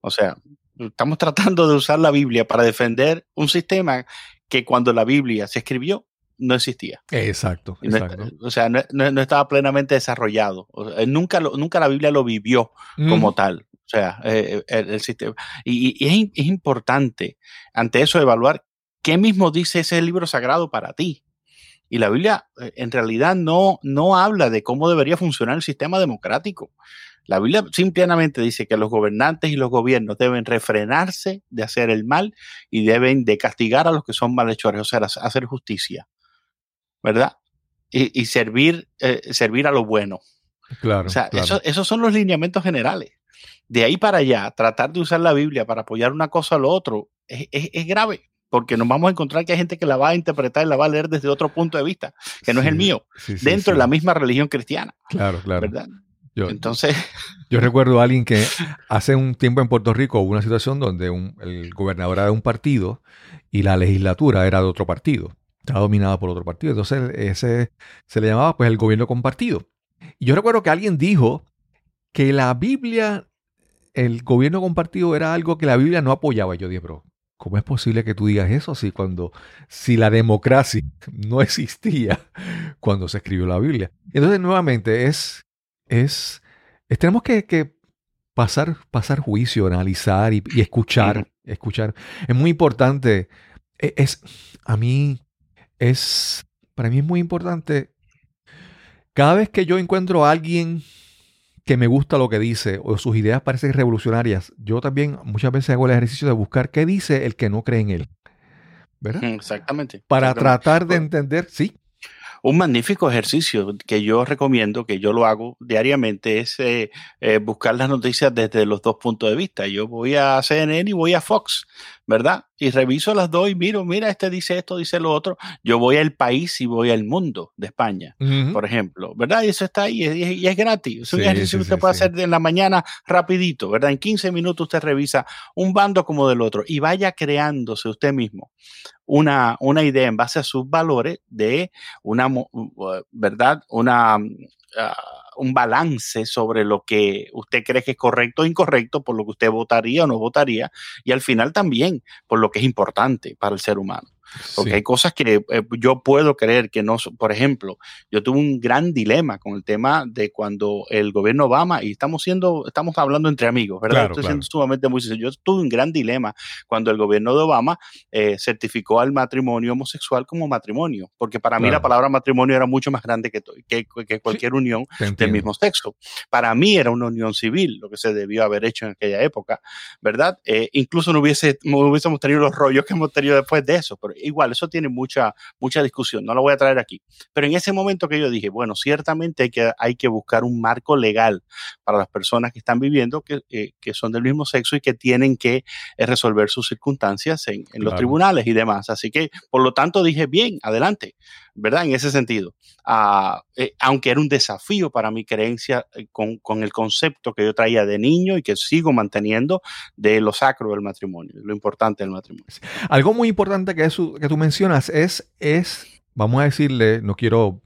O sea, estamos tratando de usar la Biblia para defender un sistema que cuando la Biblia se escribió no existía. Exacto, exacto. o sea, no, estaba plenamente desarrollado. nunca, nunca la Biblia lo vivió como tal. O sea, eh, el, sistema. Y, es, es, importante ante eso evaluar qué mismo dice ese libro sagrado para ti. Y la Biblia eh, en realidad no, no habla de cómo debería funcionar el sistema democrático. La Biblia simplemente dice que los gobernantes y los gobiernos deben refrenarse de hacer el mal y deben de castigar a los que son malhechores, o sea, hacer justicia, ¿verdad? Y, servir, eh, servir a lo bueno. Claro. O sea, esos son los lineamientos generales. De ahí para allá, tratar de usar la Biblia para apoyar una cosa o lo otro es grave porque nos vamos a encontrar que hay gente que la va a interpretar y la va a leer desde otro punto de vista, que no es el mío, dentro de la misma religión cristiana. Claro, claro. ¿verdad? Yo, Entonces. Yo recuerdo a alguien que hace un tiempo en Puerto Rico hubo una situación donde el gobernador era de un partido y la legislatura era de otro partido. Estaba dominada por otro partido. Entonces ese se le llamaba pues el gobierno compartido. Y yo recuerdo que alguien dijo que la Biblia, el gobierno compartido era algo que la Biblia no apoyaba. Yo dije, bro, ¿Cómo es posible que tú digas eso si cuando si la democracia no existía cuando se escribió la Biblia? Entonces, nuevamente, es, es, tenemos que, pasar, pasar juicio, analizar y, escuchar, escuchar. Es muy importante. E, es, a mí, es, para mí es muy importante. Cada vez que yo encuentro a alguien que me gusta lo que dice o sus ideas parecen revolucionarias, yo también muchas veces hago el ejercicio de buscar qué dice el que no cree en él. ¿Verdad? Exactamente. Para tratar de entender, sí. Un magnífico ejercicio que yo recomiendo, que yo lo hago diariamente, es eh, eh, buscar las noticias desde los dos puntos de vista. Yo voy a CNN y voy a Fox ¿verdad? Y reviso las dos y miro, mira, este dice esto, dice lo otro. Yo voy al país y voy al mundo de España, por ejemplo, ¿verdad? Y eso está ahí y es, gratis. Es un ejercicio que usted puede hacer en la mañana rapidito, ¿verdad? En 15 minutos usted revisa un bando como del otro y vaya creándose usted mismo una, una idea en base a sus valores de una, ¿verdad? Una... Ah, un balance sobre lo que usted cree que es correcto o incorrecto, por lo que usted votaría o no votaría, y al final también por lo que es importante para el ser humano. Porque hay cosas que eh, yo puedo creer que no, por ejemplo, yo tuve un gran dilema con el tema de cuando el gobierno Obama, y estamos siendo, estamos hablando entre amigos, ¿verdad? Estoy siendo sumamente muy sencillo. Yo tuve un gran dilema cuando el gobierno de Obama eh, certificó al matrimonio homosexual como matrimonio, porque para mí la palabra matrimonio era mucho más grande que, que, cualquier unión del mismo sexo. Para mí era una unión civil, lo que se debió haber hecho en aquella época, ¿verdad? Eh, incluso no, hubiese, no hubiésemos tenido los rollos que hemos tenido después de eso, pero igual, eso tiene mucha, mucha discusión, no lo voy a traer aquí. Pero en ese momento que yo dije, bueno, ciertamente hay que, hay que buscar un marco legal para las personas que están viviendo, que, eh, que son del mismo sexo y que tienen que eh, resolver sus circunstancias en, los tribunales y demás. Así que, por lo tanto, dije, bien, adelante, ¿verdad? En ese sentido. Ah, eh, aunque era un desafío para mi creencia con, con, el concepto que yo traía de niño y que sigo manteniendo de lo sacro del matrimonio, lo importante del matrimonio. Algo muy importante que tú mencionas es, es, vamos a decirle, no quiero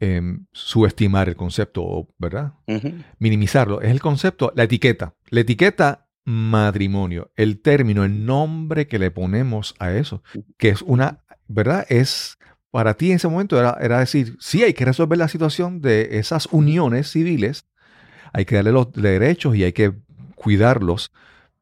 em, subestimar el concepto, ¿verdad? Minimizarlo. Es el concepto, la etiqueta. La etiqueta matrimonio, el término, el nombre que le ponemos a eso, que es una, ¿verdad? Es para ti en ese momento era, era decir, sí, hay que resolver la situación de esas uniones civiles, hay que darle los derechos y hay que cuidarlos,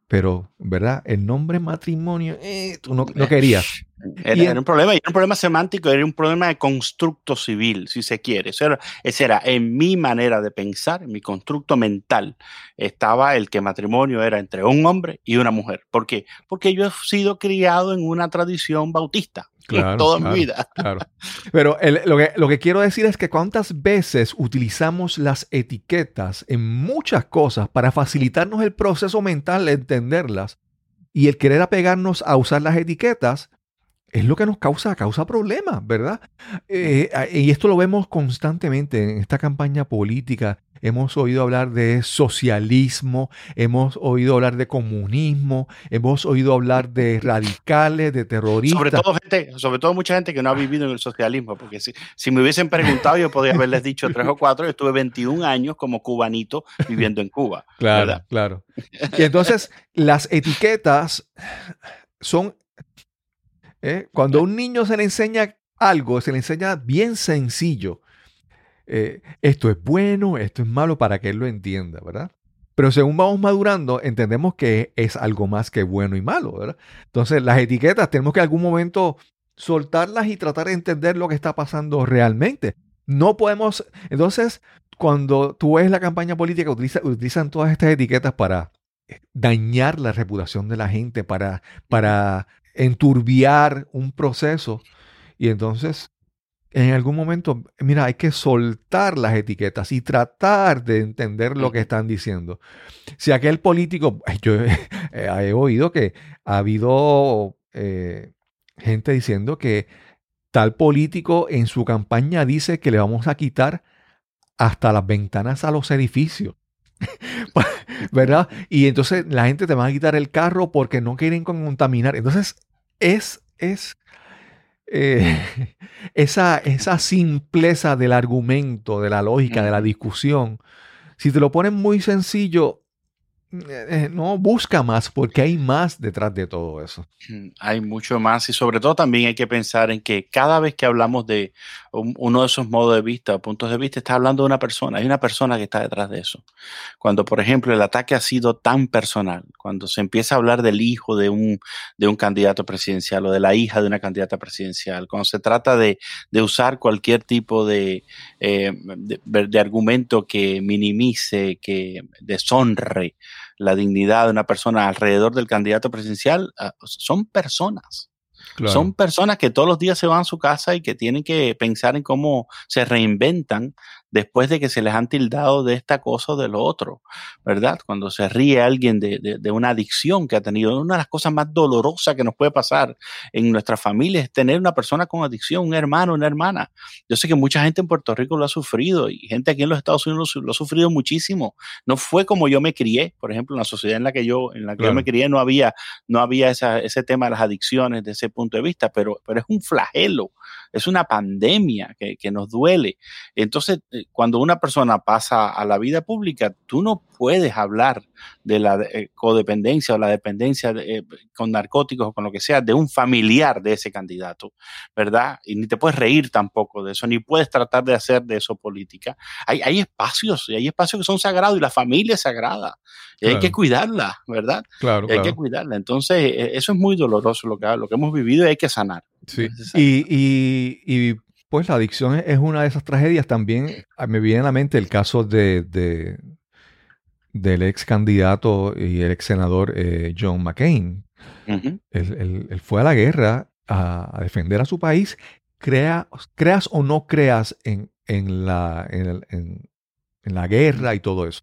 pero, ¿verdad? El nombre matrimonio, eh, tú no, no querías. Era, un problema, era un problema semántico, era un problema de constructo civil, si se quiere. Eso era, ese era en mi manera de pensar, en mi constructo mental, estaba el que matrimonio era entre un hombre y una mujer. ¿Por qué? Porque yo he sido criado en una tradición bautista. toda mi vida. Claro. Pero lo, que, lo que quiero decir es que cuántas veces utilizamos las etiquetas en muchas cosas para facilitarnos el proceso mental de entenderlas y el querer apegarnos a usar las etiquetas es lo que nos causa, causa problemas, ¿verdad? Eh, y esto lo vemos constantemente en esta campaña política. Hemos oído hablar de socialismo, hemos oído hablar de comunismo, hemos oído hablar de radicales, de terroristas. Sobre todo, gente, sobre todo mucha gente que no ha vivido en el socialismo, porque si, si me hubiesen preguntado yo podría haberles dicho tres o cuatro, yo estuve 21 años como cubanito viviendo en Cuba. Claro, claro. Y entonces las etiquetas son ¿eh? Cuando a un niño se le enseña algo, se le enseña bien sencillo. Eh, esto es bueno, esto es malo para que él lo entienda, ¿verdad? Pero según vamos madurando, entendemos que es algo más que bueno y malo, ¿verdad? Entonces, las etiquetas tenemos que en algún momento soltarlas y tratar de entender lo que está pasando realmente. No podemos, entonces, cuando tú ves la campaña política, utilizan todas estas etiquetas para dañar la reputación de la gente, para, para enturbiar un proceso. Y entonces, en algún momento, mira, hay que soltar las etiquetas y tratar de entender lo que están diciendo. Si aquel político, yo he, oído que ha habido eh, gente diciendo que tal político en su campaña dice que le vamos a quitar hasta las ventanas a los edificios. ¿Verdad? Y entonces la gente te va a quitar el carro porque no quieren contaminar. Entonces, es, es eh, esa, esa simpleza del argumento, de la lógica, de la discusión. Si te lo ponen muy sencillo, eh, eh, no busca más porque hay más detrás de todo eso. Mm, hay mucho más y sobre todo también hay que pensar en que cada vez que hablamos de uno de esos modos de vista o puntos de vista, está hablando de una persona, hay una persona que está detrás de eso. Cuando, por ejemplo, el ataque ha sido tan personal, cuando se empieza a hablar del hijo de un, de un candidato presidencial o de la hija de una candidata presidencial, cuando se trata de, de usar cualquier tipo de, eh, de, de argumento que minimice, que deshonre, la dignidad de una persona alrededor del candidato presidencial, ah, son personas. Son personas que todos los días se van a su casa y que tienen que pensar en cómo se reinventan después de que se les han tildado de esta cosa o de lo otro, ¿verdad? Cuando se ríe alguien de, una adicción que ha tenido, una de las cosas más dolorosas que nos puede pasar en nuestra familia es tener una persona con adicción, un hermano, una hermana. Yo sé que mucha gente en Puerto Rico lo ha sufrido y gente aquí en los Estados Unidos lo, ha sufrido muchísimo. No fue como yo me crié, por ejemplo, en la sociedad en la que yo, en la que yo me crié no había, no había ese tema de las adicciones desde ese punto de vista, pero, pero es un flagelo es una pandemia que, nos duele. Entonces, cuando una persona pasa a la vida pública, tú no puedes hablar de la eh, codependencia o la dependencia eh, con narcóticos o con lo que sea de un familiar de ese candidato, ¿verdad? Y ni te puedes reír tampoco de eso, ni puedes tratar de hacer de eso política. Hay, hay espacios, y hay espacios que son sagrados y la familia es sagrada. Y hay que cuidarla, ¿verdad? Claro, Hay que cuidarla. Entonces, eso es muy doloroso lo que, lo que hemos vivido y hay que sanar. Sí. Y, pues la adicción es una de esas tragedias. También ah, me viene a la mente el caso de, del ex candidato y el ex senador eh, John McCain. él, fue a la guerra a, defender a su país, crea, creas o no creas en, la, en, la guerra y todo eso.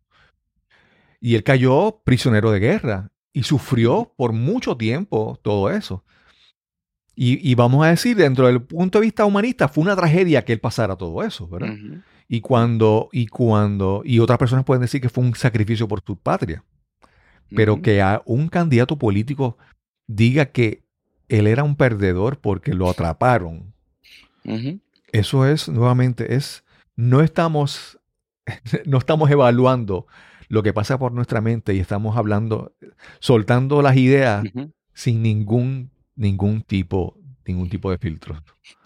Y él cayó prisionero de guerra y sufrió por mucho tiempo todo eso. Y, vamos a decir, dentro del punto de vista humanista, fue una tragedia que él pasara todo eso, ¿verdad? Y cuando, y cuando, y otras personas pueden decir que fue un sacrificio por su patria. Pero que a un candidato político diga que él era un perdedor porque lo atraparon. Eso es, nuevamente, es, no estamos, no estamos evaluando lo que pasa por nuestra mente y estamos hablando, soltando las ideas sin ningún ningún tipo, ningún tipo de filtro.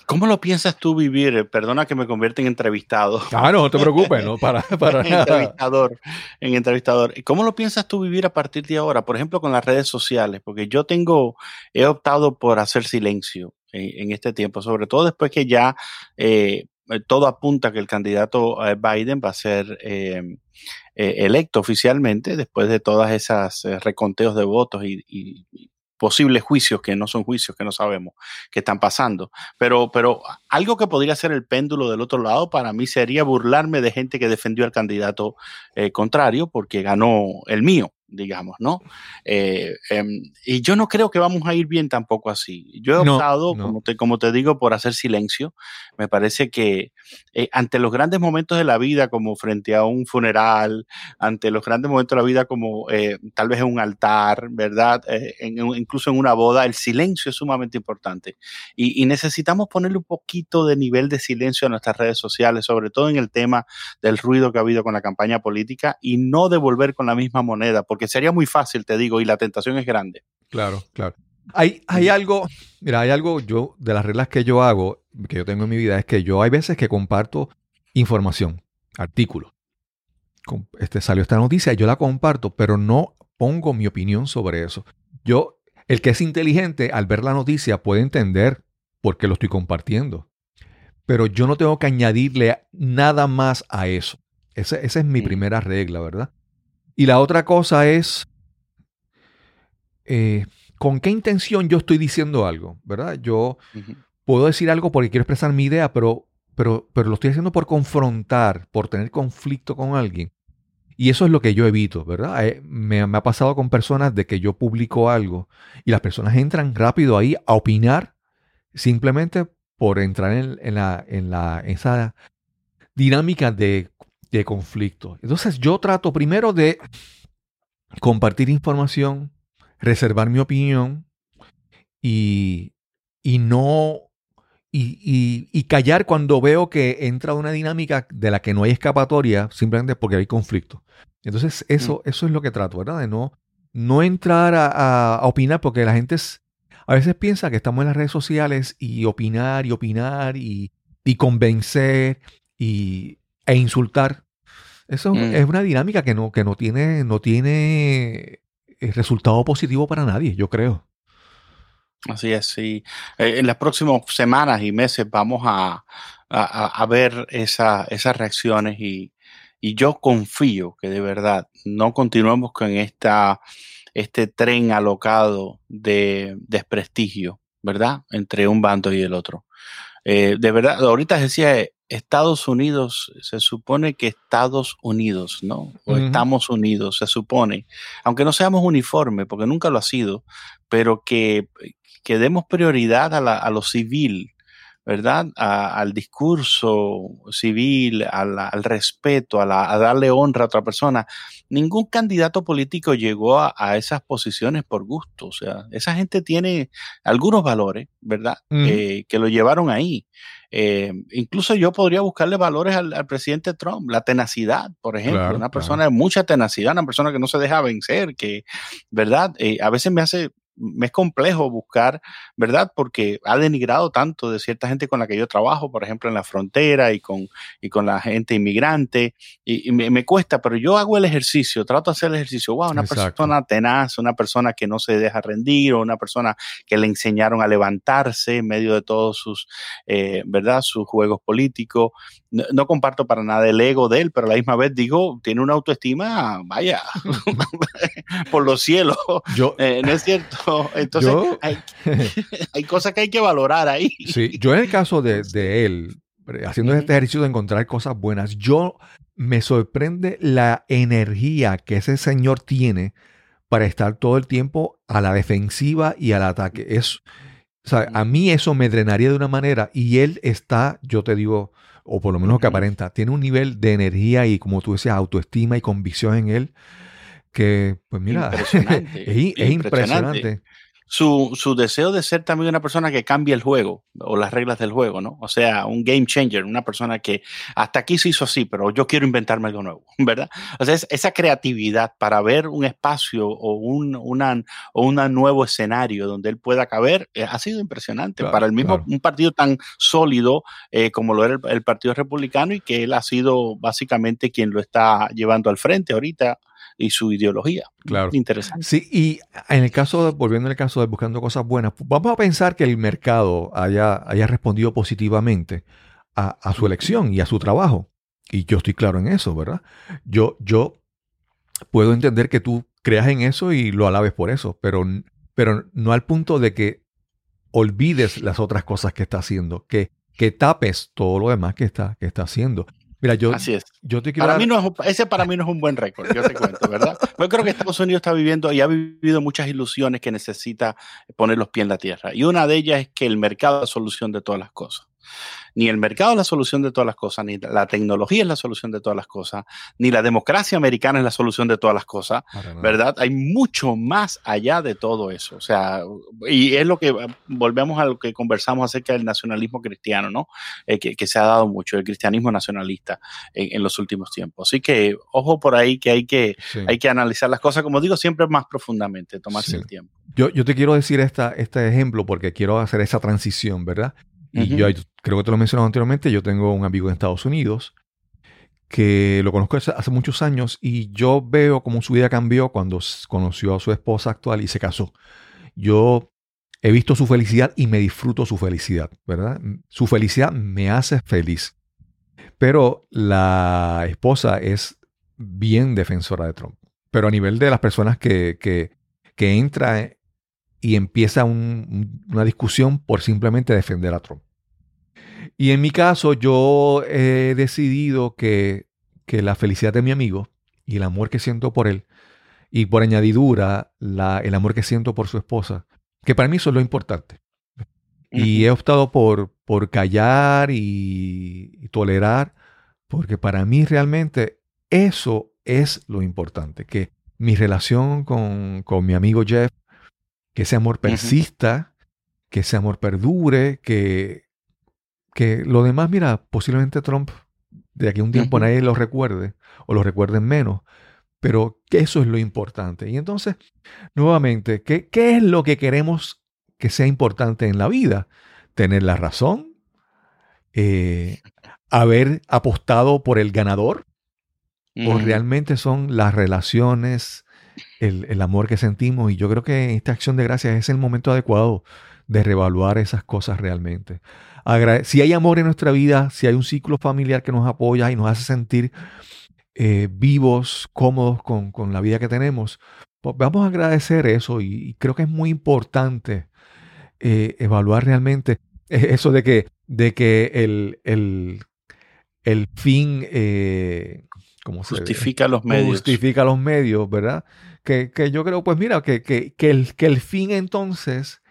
¿Cómo lo piensas tú vivir? Perdona que me convierta en entrevistado. Ah, no, no te preocupes, no, para, para en entrevistador, en entrevistador. ¿Cómo lo piensas tú vivir a partir de ahora? Por ejemplo, con las redes sociales, porque yo tengo, he optado por hacer silencio en, este tiempo, sobre todo después que ya eh, todo apunta que el candidato eh, Biden va a ser eh, electo oficialmente después de todas esas reconteos de votos y posibles juicios que no son juicios que no sabemos que están pasando. Pero, pero algo que podría ser el péndulo del otro lado para mí sería burlarme de gente que defendió al candidato eh, contrario porque ganó el mío digamos, ¿no? Eh, em, y yo no creo que vamos a ir bien tampoco así. Yo he optado, Como, te, como te digo, por hacer silencio. Me parece que eh, ante los grandes momentos de la vida, como frente a un funeral, ante los grandes momentos de la vida, como eh, tal vez en un altar, ¿verdad? incluso en una boda, el silencio es sumamente importante. Y, y necesitamos ponerle un poquito de nivel de silencio a nuestras redes sociales, sobre todo en el tema del ruido que ha habido con la campaña política y no devolver con la misma moneda porque sería muy fácil, te digo, y la tentación es grande. Claro, claro. Hay, hay algo, mira, hay algo, yo, de las reglas que yo hago, que yo tengo en mi vida, es que yo hay veces que comparto información, artículos. Este, salió esta noticia, yo la comparto, pero no pongo mi opinión sobre eso. Yo, el que es inteligente, al ver la noticia, puede entender por qué lo estoy compartiendo. Pero yo no tengo que añadirle nada más a eso. Esa, es mi primera regla, ¿verdad? Y la otra cosa es, eh, ¿con qué intención yo estoy diciendo algo? ¿Verdad? Yo puedo decir algo porque quiero expresar mi idea, pero, pero, pero lo estoy haciendo por confrontar, por tener conflicto con alguien. Y eso es lo que yo evito, ¿verdad? Eh, me, ha pasado con personas de que yo publico algo y las personas entran rápido ahí a opinar simplemente por entrar en, la, en la, esa dinámica de, de conflicto. Entonces yo trato primero de compartir información, reservar mi opinión y, y no y, y, callar cuando veo que entra una dinámica de la que no hay escapatoria simplemente porque hay conflicto. Entonces eso, mm. eso es lo que trato, ¿verdad? De no, no entrar a, opinar porque la gente a veces piensa que estamos en las redes sociales y opinar y opinar y, y convencer y, e insultar. Eso mm. es una dinámica que no, que no tiene, no tiene eh, resultado positivo para nadie, yo creo. Así es, sí. Eh, en las próximas semanas y meses vamos a, ver esas reacciones y, yo confío que de verdad no continuemos con esta, este tren alocado de desprestigio, ¿verdad? Entre un bando y el otro. Eh, de verdad, ahorita decía Estados Unidos, se supone que Estados Unidos, ¿no? O estamos unidos, se supone, aunque no seamos uniforme, porque nunca lo ha sido, pero que, que demos prioridad a, lo civil, ¿verdad? al discurso civil, al respeto, a, darle honra a otra persona. Ningún candidato político llegó a, esas posiciones por gusto. O sea, esa gente tiene algunos valores, ¿verdad? Eh, que lo llevaron ahí. Eh, incluso yo podría buscarle valores al, presidente Trump, la tenacidad, por ejemplo, una persona de mucha tenacidad, una persona que no se deja vencer, que, ¿verdad? Eh, a veces me hace me es complejo buscar, ¿verdad? Porque ha denigrado tanto de cierta gente con la que yo trabajo, por ejemplo, en la frontera y con, y con la gente inmigrante, y, me, cuesta, pero yo hago el ejercicio, trato de hacer el ejercicio, wow, una persona tenaz, una persona que no se deja rendir, o una persona que le enseñaron a levantarse en medio de todos sus, eh, ¿verdad? Sus juegos políticos. No, comparto para nada el ego de él, pero a la misma vez digo, tiene una autoestima, vaya, por los cielos, yo, eh, ¿no es cierto? Entonces, hay, cosas que hay que valorar ahí. Sí, yo en el caso de, él, haciendo este ejercicio de encontrar cosas buenas, yo me sorprende la energía que ese señor tiene para estar todo el tiempo a la defensiva y al ataque. Es, a mí eso me drenaría de una manera y él está, yo te digo, o por lo menos que aparenta, tiene un nivel de energía y como tú decías, autoestima y convicción en él que, pues mira, es, impresionante. Su, su, deseo de ser también una persona que cambie el juego o las reglas del juego, ¿no? O sea, un game changer, una persona que hasta aquí se hizo así, pero yo quiero inventarme algo nuevo, ¿verdad? O sea, esa creatividad para ver un espacio o un una, o nuevo escenario donde él pueda caber eh, ha sido impresionante para el mismo, un partido tan sólido eh, como lo era el, el Partido Republicano y que él ha sido básicamente quien lo está llevando al frente ahorita y su ideología. Claro. Interesante. Sí, y en el caso, volviendo al caso de buscando cosas buenas, vamos a pensar que el mercado haya, haya respondido positivamente a, su elección y a su trabajo. Y yo estoy claro en eso, ¿verdad? Yo, yo puedo entender que tú creas en eso y lo alabes por eso, pero, pero no al punto de que olvides las otras cosas que está haciendo, que, que tapes todo lo demás que está, que está haciendo. Mira, yo, Así es. Yo te para mí no es, ese para mí no es un buen récord, yo te cuento, ¿verdad? Yo creo que Estados Unidos está viviendo y ha vivido muchas ilusiones que necesita poner los pies en la tierra. Y una de ellas es que el mercado es la solución de todas las cosas. Ni el mercado es la solución de todas las cosas, ni la tecnología es la solución de todas las cosas, ni la democracia americana es la solución de todas las cosas, ¿verdad? Hay mucho más allá de todo eso. O sea, y es lo que volvemos a lo que conversamos acerca del nacionalismo cristiano, ¿no? Eh, que, se ha dado mucho, el cristianismo nacionalista en, los últimos tiempos. Así que ojo por ahí que hay que, hay que analizar las cosas, como digo, siempre más profundamente, tomarse el tiempo. Yo, yo te quiero decir esta, este ejemplo porque quiero hacer esa transición, ¿verdad? Y yo creo que te lo he mencionado anteriormente, yo tengo un amigo en Estados Unidos que lo conozco hace muchos años y yo veo cómo su vida cambió cuando conoció a su esposa actual y se casó. Yo he visto su felicidad y me disfruto su felicidad, ¿verdad? Su felicidad me hace feliz. Pero la esposa es bien defensora de Trump. Pero a nivel de las personas que, que, que entra y empieza una discusión por simplemente defender a Trump. Y en mi caso, yo he decidido que, que la felicidad de mi amigo y el amor que siento por él, y por añadidura, la, el amor que siento por su esposa, que para mí eso es lo importante. Y he optado por, por callar y, tolerar, porque para mí realmente eso es lo importante, que mi relación con, con mi amigo Jeff que ese amor persista, que ese amor perdure, que, que lo demás, mira, posiblemente Trump de aquí a un tiempo nadie lo recuerde o lo recuerden menos, pero que eso es lo importante. Y entonces, nuevamente, ¿qué, ¿qué es lo que queremos que sea importante en la vida? Tener la razón, eh, haber apostado por el ganador, o realmente son las relaciones, el, amor que sentimos. Y yo creo que esta acción de gracias es el momento adecuado de reevaluar esas cosas realmente. si hay amor en nuestra vida, si hay un ciclo familiar que nos apoya y nos hace sentir eh, vivos, cómodos con, la vida que tenemos, pues vamos a agradecer eso y, creo que es muy importante eh, evaluar realmente eso de que, de que el, el, el fin, eh, justifica los medios. Justifica los medios, ¿verdad? Que, yo creo, pues mira, que, que, el, que el fin entonces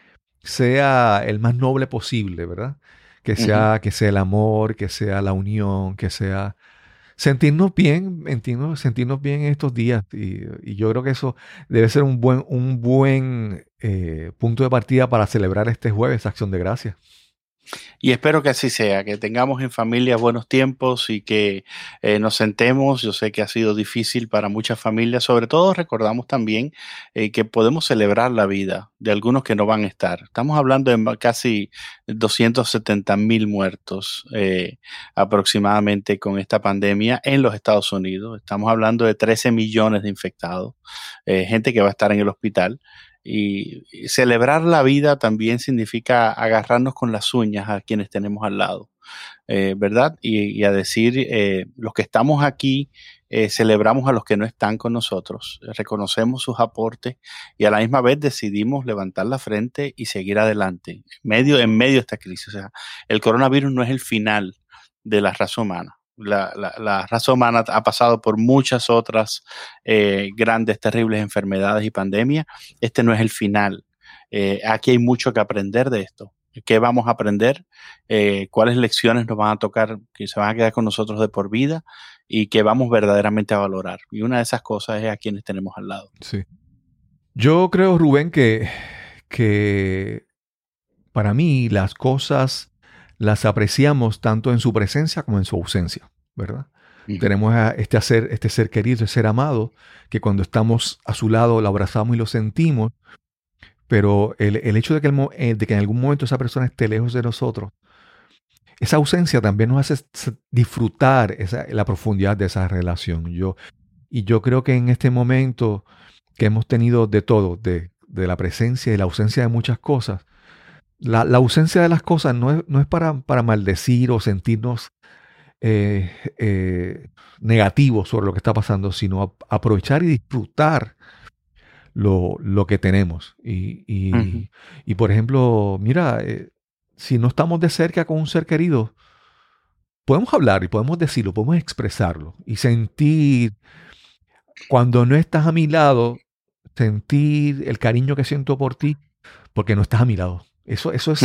sea el más noble posible, ¿verdad? Que sea, que sea el amor, que sea la unión, que sea sentirnos bien, entiendo, sentirnos bien en estos días. Y, yo creo que eso debe ser un buen, un buen eh, punto de partida para celebrar este jueves, Acción de Gracias. Y espero que así sea, que tengamos en familia buenos tiempos y que eh, nos sentemos. Yo sé que ha sido difícil para muchas familias, sobre todo recordamos también eh, que podemos celebrar la vida de algunos que no van a estar. Estamos hablando de casi 270 mil muertos eh, aproximadamente con esta pandemia en los Estados Unidos. Estamos hablando de 13 millones de infectados, gente que va a estar en el hospital. Y, celebrar la vida también significa agarrarnos con las uñas a quienes tenemos al lado, eh, ¿verdad? Y, a decir, eh, los que estamos aquí, eh, celebramos a los que no están con nosotros, reconocemos sus aportes y a la misma vez decidimos levantar la frente y seguir adelante, en medio, en medio de esta crisis. O sea, el coronavirus no es el final de la raza humana la, raza humana ha pasado por muchas otras eh, grandes, terribles enfermedades y pandemias. Este no es el final. Eh, aquí hay mucho que aprender de esto. ¿Qué vamos a aprender? Eh, ¿Cuáles lecciones nos van a tocar que se van a quedar con nosotros de por vida? Y que vamos verdaderamente a valorar. Y una de esas cosas es a quienes tenemos al lado. Sí. Yo creo, Rubén, que, que para mí las cosas las apreciamos tanto en su presencia como en su ausencia, ¿verdad? Tenemos a este ser, este ser querido, este ser amado, que cuando estamos a su lado lo abrazamos y lo sentimos, pero el, hecho de que, eh, de que, en algún momento esa persona esté lejos de nosotros, esa ausencia también nos hace disfrutar esa, la profundidad de esa relación. Yo, y yo creo que en este momento que hemos tenido de todo, de, de la presencia y la ausencia de muchas cosas, la, ausencia de las cosas no es, no es para, para, maldecir o sentirnos eh, eh, negativos sobre lo que está pasando, sino aprovechar y disfrutar lo, que tenemos. Y, por ejemplo, mira, eh, si no estamos de cerca con un ser querido, podemos hablar y podemos decirlo, podemos expresarlo y sentir, cuando no estás a mi lado, sentir el cariño que siento por ti, porque no estás a mi lado. Eso, eso, es,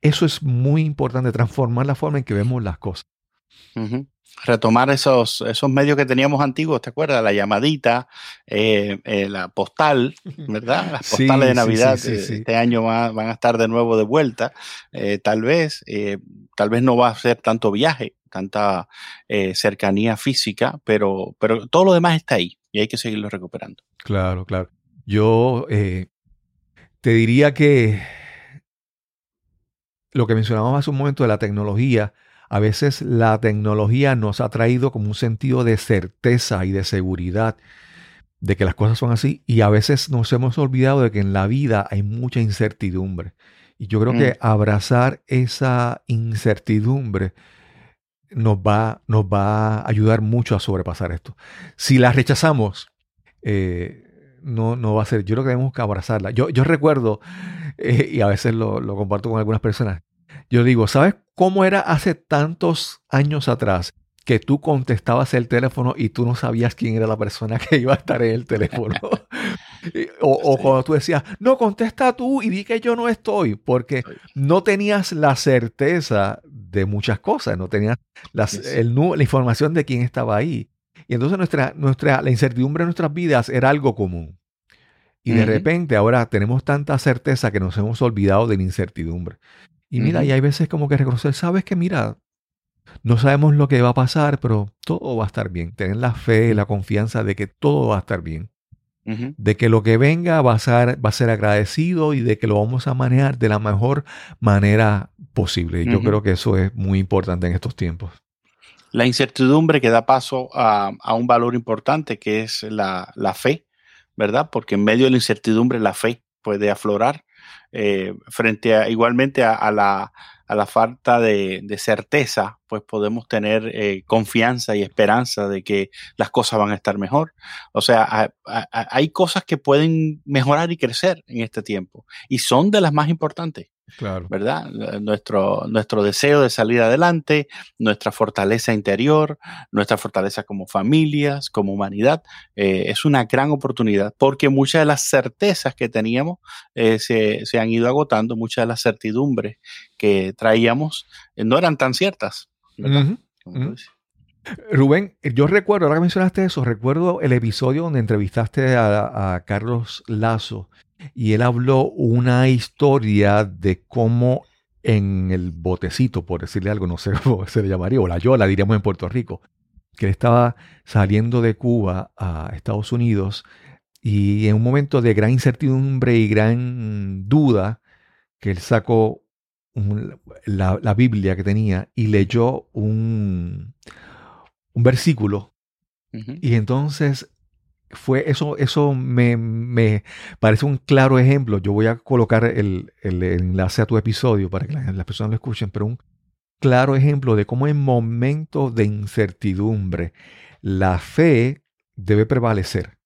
eso es muy importante, transformar la forma en que vemos las cosas. Retomar esos, esos medios que teníamos antiguos, ¿te acuerdas? La llamadita, eh, eh, la postal, ¿verdad? Las postales de Navidad este año van, a estar de nuevo de vuelta. Eh, tal vez, tal vez no va a ser tanto viaje, tanta cercanía física, pero, pero todo lo demás está ahí y hay que seguirlo recuperando. Claro, claro. Yo te diría que lo que mencionábamos hace un momento de la tecnología, a veces la tecnología nos ha traído como un sentido de certeza y de seguridad de que las cosas son así y a veces nos hemos olvidado de que en la vida hay mucha incertidumbre. Y yo creo que mm. abrazar esa incertidumbre nos va, nos va a ayudar mucho a sobrepasar esto. Si la rechazamos, eh, no, no va a ser. Yo creo que tenemos que abrazarla. Yo, yo recuerdo, eh, y a veces lo, lo comparto con algunas personas, yo digo, ¿sabes cómo era hace tantos años atrás? que tú contestabas el teléfono y tú no sabías quién era la persona que iba a estar en el teléfono. o, cuando tú decías, no, contesta tú y di que yo no estoy, porque no tenías la certeza de muchas cosas, no tenías la información de quién estaba ahí. Y entonces nuestra, nuestra, la incertidumbre de nuestras vidas era algo común. Y de repente ahora tenemos tanta certeza que nos hemos olvidado de la incertidumbre. Y mira, y hay veces como que reconocer, sabes que mira, no sabemos lo que va a pasar, pero todo va a estar bien. Tener la fe, la confianza de que todo va a estar bien. De que lo que venga va a, ser, va a ser agradecido y de que lo vamos a manejar de la mejor manera posible. Yo creo que eso es muy importante en estos tiempos. La incertidumbre que da paso a, un valor importante que es la, la fe, ¿verdad? Porque en medio de la incertidumbre la fe puede aflorar eh, frente a igualmente a, la, a la, falta de, certeza, pues podemos tener eh, confianza y esperanza de que las cosas van a estar mejor. O sea, hay cosas que pueden mejorar y crecer en este tiempo y son de las más importantes. Claro. ¿Verdad? Nuestro, nuestro deseo de salir adelante, nuestra fortaleza interior, nuestra fortaleza como familias, como humanidad, eh, es una gran oportunidad porque muchas de las certezas que teníamos eh, se, se, han ido agotando, muchas de las certidumbres que traíamos eh, no eran tan ciertas. Rubén, yo recuerdo, ahora que mencionaste eso, recuerdo el episodio donde entrevistaste a, a Carlos Lazo y él habló una historia de cómo en el botecito, por decirle algo, no sé cómo se le llamaría, o la yola, diríamos en Puerto Rico, que él estaba saliendo de Cuba a Estados Unidos y en un momento de gran incertidumbre y gran duda, que él sacó la, Biblia que tenía y leyó un, un versículo. Y entonces fue eso, eso me, parece un claro ejemplo. Yo voy a colocar el, enlace a tu episodio para que las, personas lo escuchen, pero un claro ejemplo de cómo en momentos de incertidumbre la fe debe prevalecer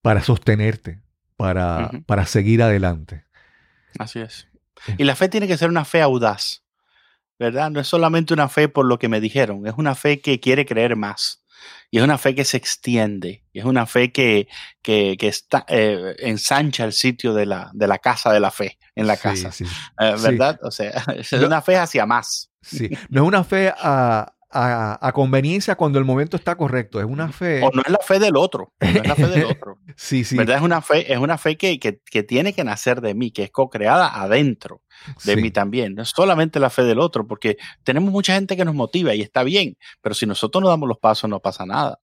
para sostenerte, para, para seguir adelante. Así es. Y la fe tiene que ser una fe audaz, ¿verdad? No es solamente una fe por lo que me dijeron, es una fe que quiere creer más. Y es una fe que se extiende, y es una fe que, que, está, eh, ensancha el sitio de la, de la casa de la fe, en la casa. Eh, ¿Verdad? O sea, es una fe hacia más. Sí, no es una fe a, a, conveniencia cuando el momento está correcto. Es una fe. O no es la fe del otro. No es la fe del otro. sí, sí. ¿Verdad? Es una fe, es una fe que, que, tiene que nacer de mí, que es co-creada adentro de mí también. No es solamente la fe del otro, porque tenemos mucha gente que nos motiva y está bien, pero si nosotros no damos los pasos, no pasa nada.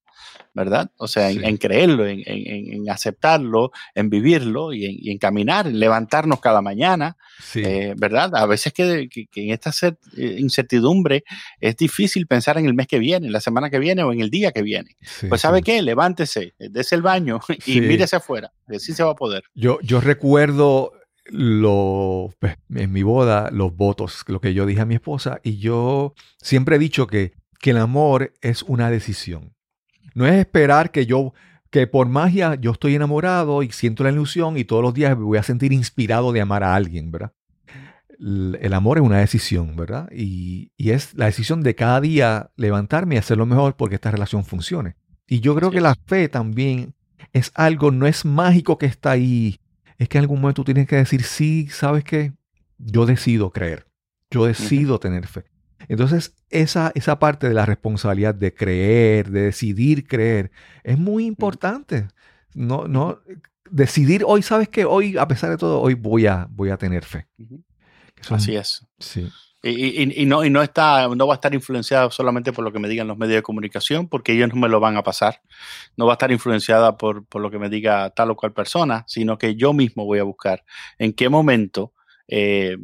¿Verdad? O sea, en, creerlo, en, aceptarlo, en vivirlo y en, caminar, en levantarnos cada mañana, eh, ¿verdad? A veces que, en esta eh, incertidumbre es difícil pensar en el mes que viene, en la semana que viene o en el día que viene. pues ¿sabe qué? Levántese, dése el baño y mírese afuera, así se va a poder. Yo, yo recuerdo lo, pues, en mi boda, los votos, lo que yo dije a mi esposa, y yo siempre he dicho que, que el amor es una decisión. No es esperar que yo, que por magia yo estoy enamorado y siento la ilusión y todos los días me voy a sentir inspirado de amar a alguien, ¿verdad? El amor es una decisión, ¿verdad? Y, es la decisión de cada día levantarme y hacer lo mejor porque esta relación funcione. Y yo creo que la fe también es algo, no es mágico que está ahí. Es que en algún momento tú tienes que decir, sí, ¿sabes qué? yo decido creer, yo decido tener fe. Entonces, esa, esa parte de la responsabilidad de creer, de decidir creer, es muy importante. No, no, decidir hoy, sabes que hoy, a pesar de todo, hoy voy a, voy a tener fe. Así es. Sí. Y, no, y no, está, no va a estar influenciada solamente por lo que me digan los medios de comunicación, porque ellos no me lo van a pasar. No va a estar influenciada por, por lo que me diga tal o cual persona, sino que yo mismo voy a buscar en qué momento eh,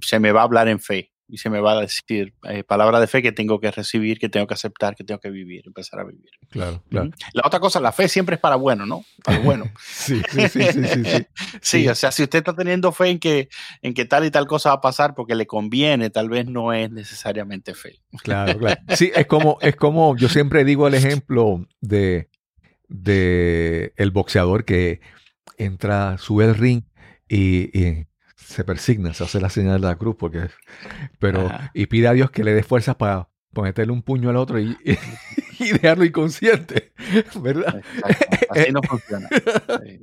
se me va a hablar en fe y se me va a decir eh, palabra de fe que tengo que recibir, que tengo que aceptar, que tengo que vivir, empezar a vivir. Claro, claro. La otra cosa, la fe siempre es para bueno, ¿no? Para bueno. sí, sí, sí, sí, sí, sí, o sea, si usted está teniendo fe en que, en que tal y tal cosa va a pasar porque le conviene, tal vez no es necesariamente fe. Claro, claro. Sí, es como, es como, yo siempre digo el ejemplo de, de el boxeador que entra, sube el ring y se persigna, se hace la señal de la cruz, porque, pero, y pide a Dios que le dé fuerzas para meterle un puño al otro y, y, dejarlo inconsciente, ¿verdad? Así no funciona.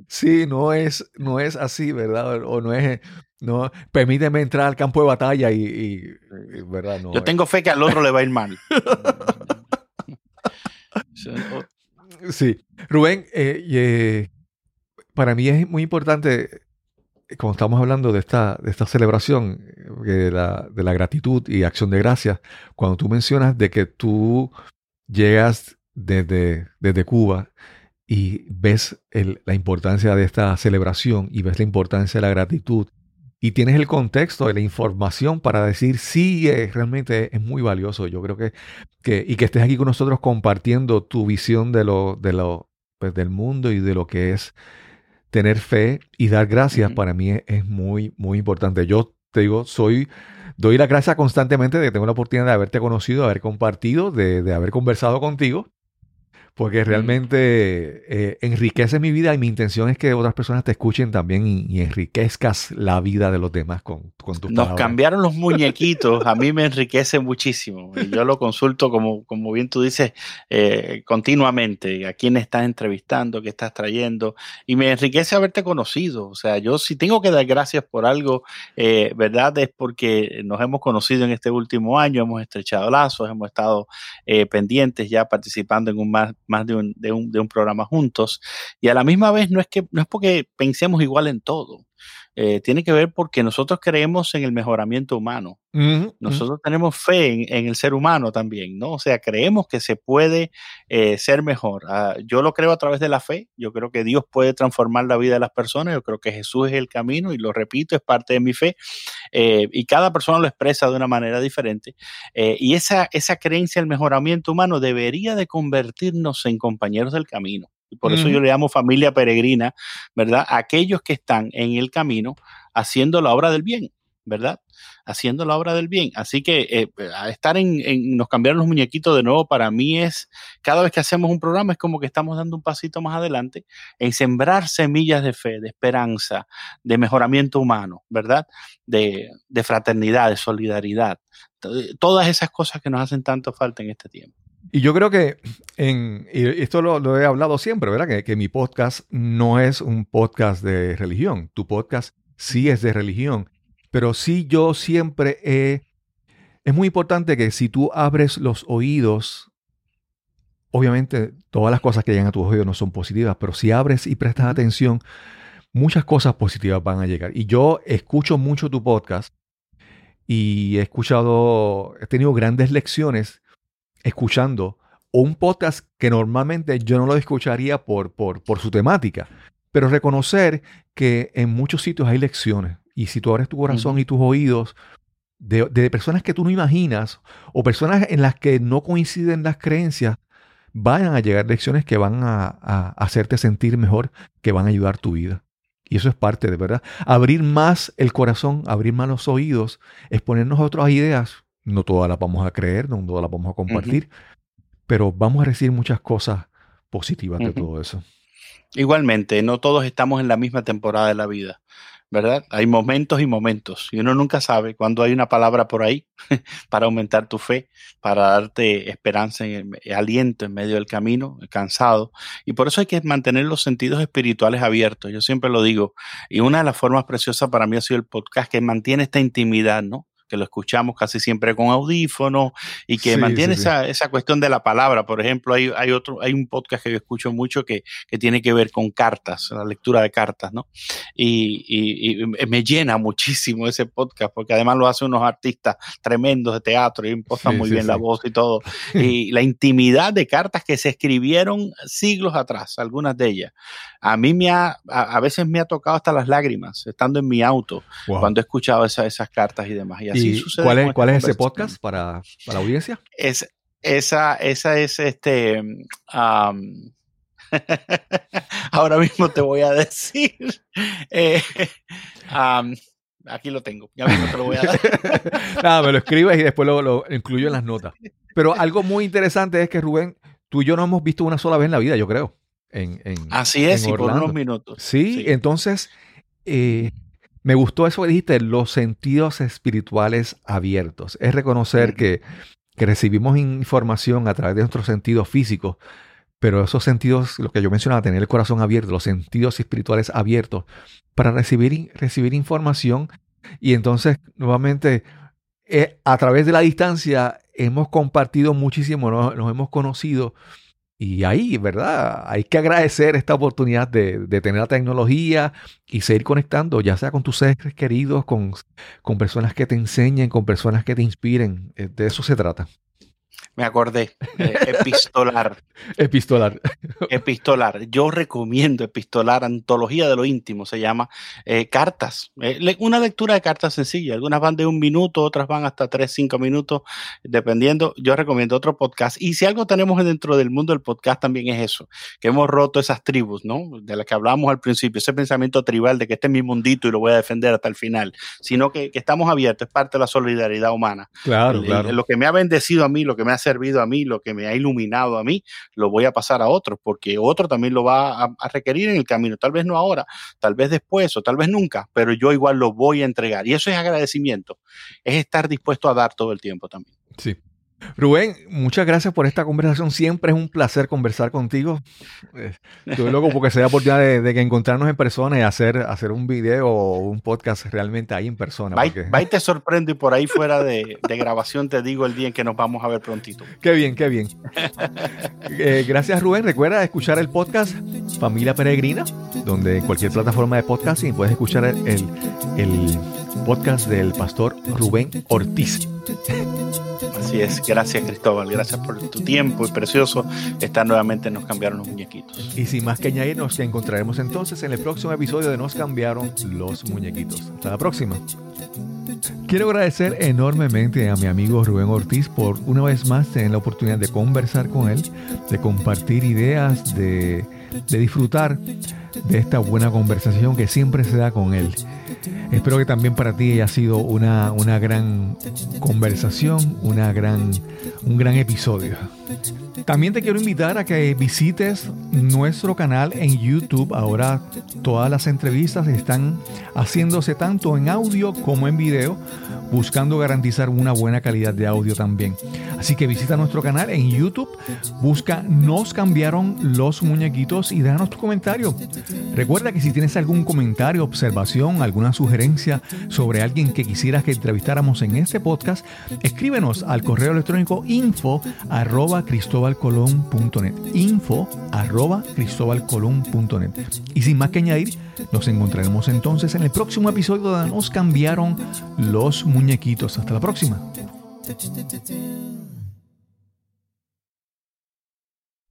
Sí. no es, no es así, ¿verdad? O no es, no, permíteme entrar al campo de batalla y, ¿verdad? Yo tengo fe que al otro le va a ir mal. sí, Rubén, eh, eh, para mí es muy importante como estamos hablando de esta, de esta celebración eh, de la, de la, gratitud y acción de gracias, cuando tú mencionas de que tú llegas desde, desde Cuba y ves la importancia de esta celebración y ves la importancia de la gratitud y tienes el contexto de la información para decir sí, eh, realmente es muy valioso. Yo creo que, que, y que estés aquí con nosotros compartiendo tu visión de lo, de lo, pues, del mundo y de lo que es tener fe y dar gracias para mí es, muy, muy importante. Yo te digo, soy, doy la gracia constantemente de que tengo la oportunidad de haberte conocido, de haber compartido, de, de haber conversado contigo porque realmente eh, enriquece mi vida y mi intención es que otras personas te escuchen también y, enriquezcas la vida de los demás con, con tus Nos cambiaron los muñequitos, a mí me enriquece muchísimo. Y yo lo consulto, como, como bien tú dices, eh, continuamente, a quién estás entrevistando, qué estás trayendo, y me enriquece haberte conocido. O sea, yo si tengo que dar gracias por algo, eh, ¿verdad? Es porque nos hemos conocido en este último año, hemos estrechado lazos, hemos estado pendientes ya participando en un más más de un, de un, de un programa juntos. Y a la misma vez no es que no es porque pensemos igual en todo. Eh, tiene que ver porque nosotros creemos en el mejoramiento humano. nosotros tenemos fe en, el ser humano también, ¿no? O sea, creemos que se puede eh, ser mejor. Ah, yo lo creo a través de la fe. Yo creo que Dios puede transformar la vida de las personas. Yo creo que Jesús es el camino y lo repito, es parte de mi fe. Eh, y cada persona lo expresa de una manera diferente. y esa, esa creencia en el mejoramiento humano debería de convertirnos en compañeros del camino. Por eso yo le llamo familia peregrina, ¿verdad? Aquellos que están en el camino haciendo la obra del bien, ¿verdad? Haciendo la obra del bien. Así que eh, estar en, nos cambiaron los muñequitos de nuevo, para mí es, cada vez que hacemos un programa es como que estamos dando un pasito más adelante en sembrar semillas de fe, de esperanza, de mejoramiento humano, ¿verdad? De, de fraternidad, de solidaridad. Todas esas cosas que nos hacen tanto falta en este tiempo. Y yo creo que, en, y esto lo, he hablado siempre, ¿verdad? Que, que, mi podcast no es un podcast de religión. Tu podcast sí es de religión. Pero sí yo siempre he... Es muy importante que si tú abres los oídos, obviamente todas las cosas que llegan a tus oídos no son positivas, pero si abres y prestas atención, muchas cosas positivas van a llegar. Y yo escucho mucho tu podcast y he escuchado, he tenido grandes lecciones escuchando un podcast que normalmente yo no lo escucharía por, por, por su temática, pero reconocer que en muchos sitios hay lecciones y si tú abres tu corazón y tus oídos de, de, personas que tú no imaginas o personas en las que no coinciden las creencias, vayan a llegar lecciones que van a, a, hacerte sentir mejor, que van a ayudar tu vida. Y eso es parte de verdad. Abrir más el corazón, abrir más los oídos, exponernos a otras ideas no todas las vamos a creer, no todas las vamos a compartir, pero vamos a recibir muchas cosas positivas de todo eso. Igualmente, no todos estamos en la misma temporada de la vida. ¿verdad? Hay momentos y momentos y uno nunca sabe cuándo hay una palabra por ahí para aumentar tu fe, para darte esperanza, en aliento en medio del camino, cansado. Y por eso hay que mantener los sentidos espirituales abiertos. Yo siempre lo digo. Y una de las formas preciosas para mí ha sido el podcast que mantiene esta intimidad, ¿no? Que lo escuchamos casi siempre con audífonos y que mantiene esa, esa, cuestión de la palabra. Por ejemplo, hay, hay, otro, hay un podcast que yo escucho mucho que, que tiene que ver con cartas, la lectura de cartas, ¿no? Y, y, me llena muchísimo ese podcast porque además lo hacen unos artistas tremendos de teatro y impostan muy bien la voz y todo. Y la intimidad de cartas que se escribieron siglos atrás, algunas de ellas. A mí me ha, a, veces me ha tocado hasta las lágrimas estando en mi auto cuando he escuchado esas cartas y demás. Y ¿Cuál es, cuál es ese podcast para, para, la audiencia? Es, esa, esa es este. ahora mismo te voy a decir. Eh, aquí lo tengo. Ya mismo te lo voy a dar. Nada, me lo escribes y después lo, lo, incluyo en las notas. Pero algo muy interesante es que Rubén, tú y yo no hemos visto una sola vez en la vida, yo creo. En, en Así es, y por unos minutos. Sí, entonces. Eh, me gustó eso que dijiste, los sentidos espirituales abiertos. Es reconocer que, recibimos información a través de nuestros sentidos físicos, pero esos sentidos, lo que yo mencionaba, tener el corazón abierto, los sentidos espirituales abiertos, para recibir, recibir información. Y entonces, nuevamente, eh, a través de la distancia, hemos compartido muchísimo, nos hemos conocido y ahí, ¿verdad? Hay que agradecer esta oportunidad de, tener la tecnología y seguir conectando, ya sea con tus seres queridos, con, con personas que te enseñen, con personas que te inspiren. Eh, de eso se trata. Me acordé. Epistolar. epistolar. epistolar. Yo recomiendo epistolar, antología de lo íntimo, se llama eh, cartas. Eh, una lectura de cartas sencilla. Algunas van de un minuto, otras van hasta tres, cinco minutos, dependiendo. Yo recomiendo otro podcast. Y si algo tenemos dentro del mundo del podcast también es eso, que hemos roto esas tribus, ¿no? De las que hablábamos al principio, ese pensamiento tribal de que este es mi mundito y lo voy a defender hasta el final, sino que, estamos abiertos, es parte de la solidaridad humana. Claro, claro. Lo que me ha bendecido a mí, lo que me ha servido a mí, lo que me ha iluminado a mí, lo voy a pasar a otros, porque otro también lo va a, requerir en el camino. Tal vez no ahora, tal vez después o tal vez nunca, pero yo igual lo voy a entregar. Y eso es agradecimiento, es estar dispuesto a dar todo el tiempo también. Sí. Rubén, muchas gracias por esta conversación. Siempre es un placer conversar contigo. Eh, estoy loco porque se da oportunidad de, que encontrarnos en persona y hacer, hacer un video o un podcast realmente ahí en persona. Va, y te sorprendo y por ahí fuera de, grabación te digo el día en que nos vamos a ver prontito. Qué bien, qué bien. Eh, gracias Rubén. Recuerda escuchar el podcast Familia Peregrina, donde en cualquier plataforma de podcasting puedes escuchar el, el podcast del pastor Rubén Ortiz. Así es, gracias Cristóbal, gracias por tu tiempo y precioso estar nuevamente en Nos cambiaron los muñequitos. Y sin más que añadir, nos encontraremos entonces en el próximo episodio de Nos cambiaron los muñequitos. Hasta la próxima. Quiero agradecer enormemente a mi amigo Rubén Ortiz por una vez más tener la oportunidad de conversar con él, de compartir ideas, de, de disfrutar de esta buena conversación que siempre se da con él. Espero que también para ti haya sido una, una gran conversación, una gran, un gran episodio. También te quiero invitar a que visites nuestro canal en YouTube. Ahora todas las entrevistas están haciéndose tanto en audio como en video, buscando garantizar una buena calidad de audio también. Así que visita nuestro canal en YouTube, busca Nos cambiaron los muñequitos y déjanos tu comentario. Recuerda que si tienes algún comentario, observación, alguna sugerencia sobre alguien que quisieras que entrevistáramos en este podcast, escríbenos al correo electrónico info cristobalcolón.net info arroba cristobalcolón.net y sin más que añadir nos encontraremos entonces en el próximo episodio donde nos cambiaron los muñequitos. Hasta la próxima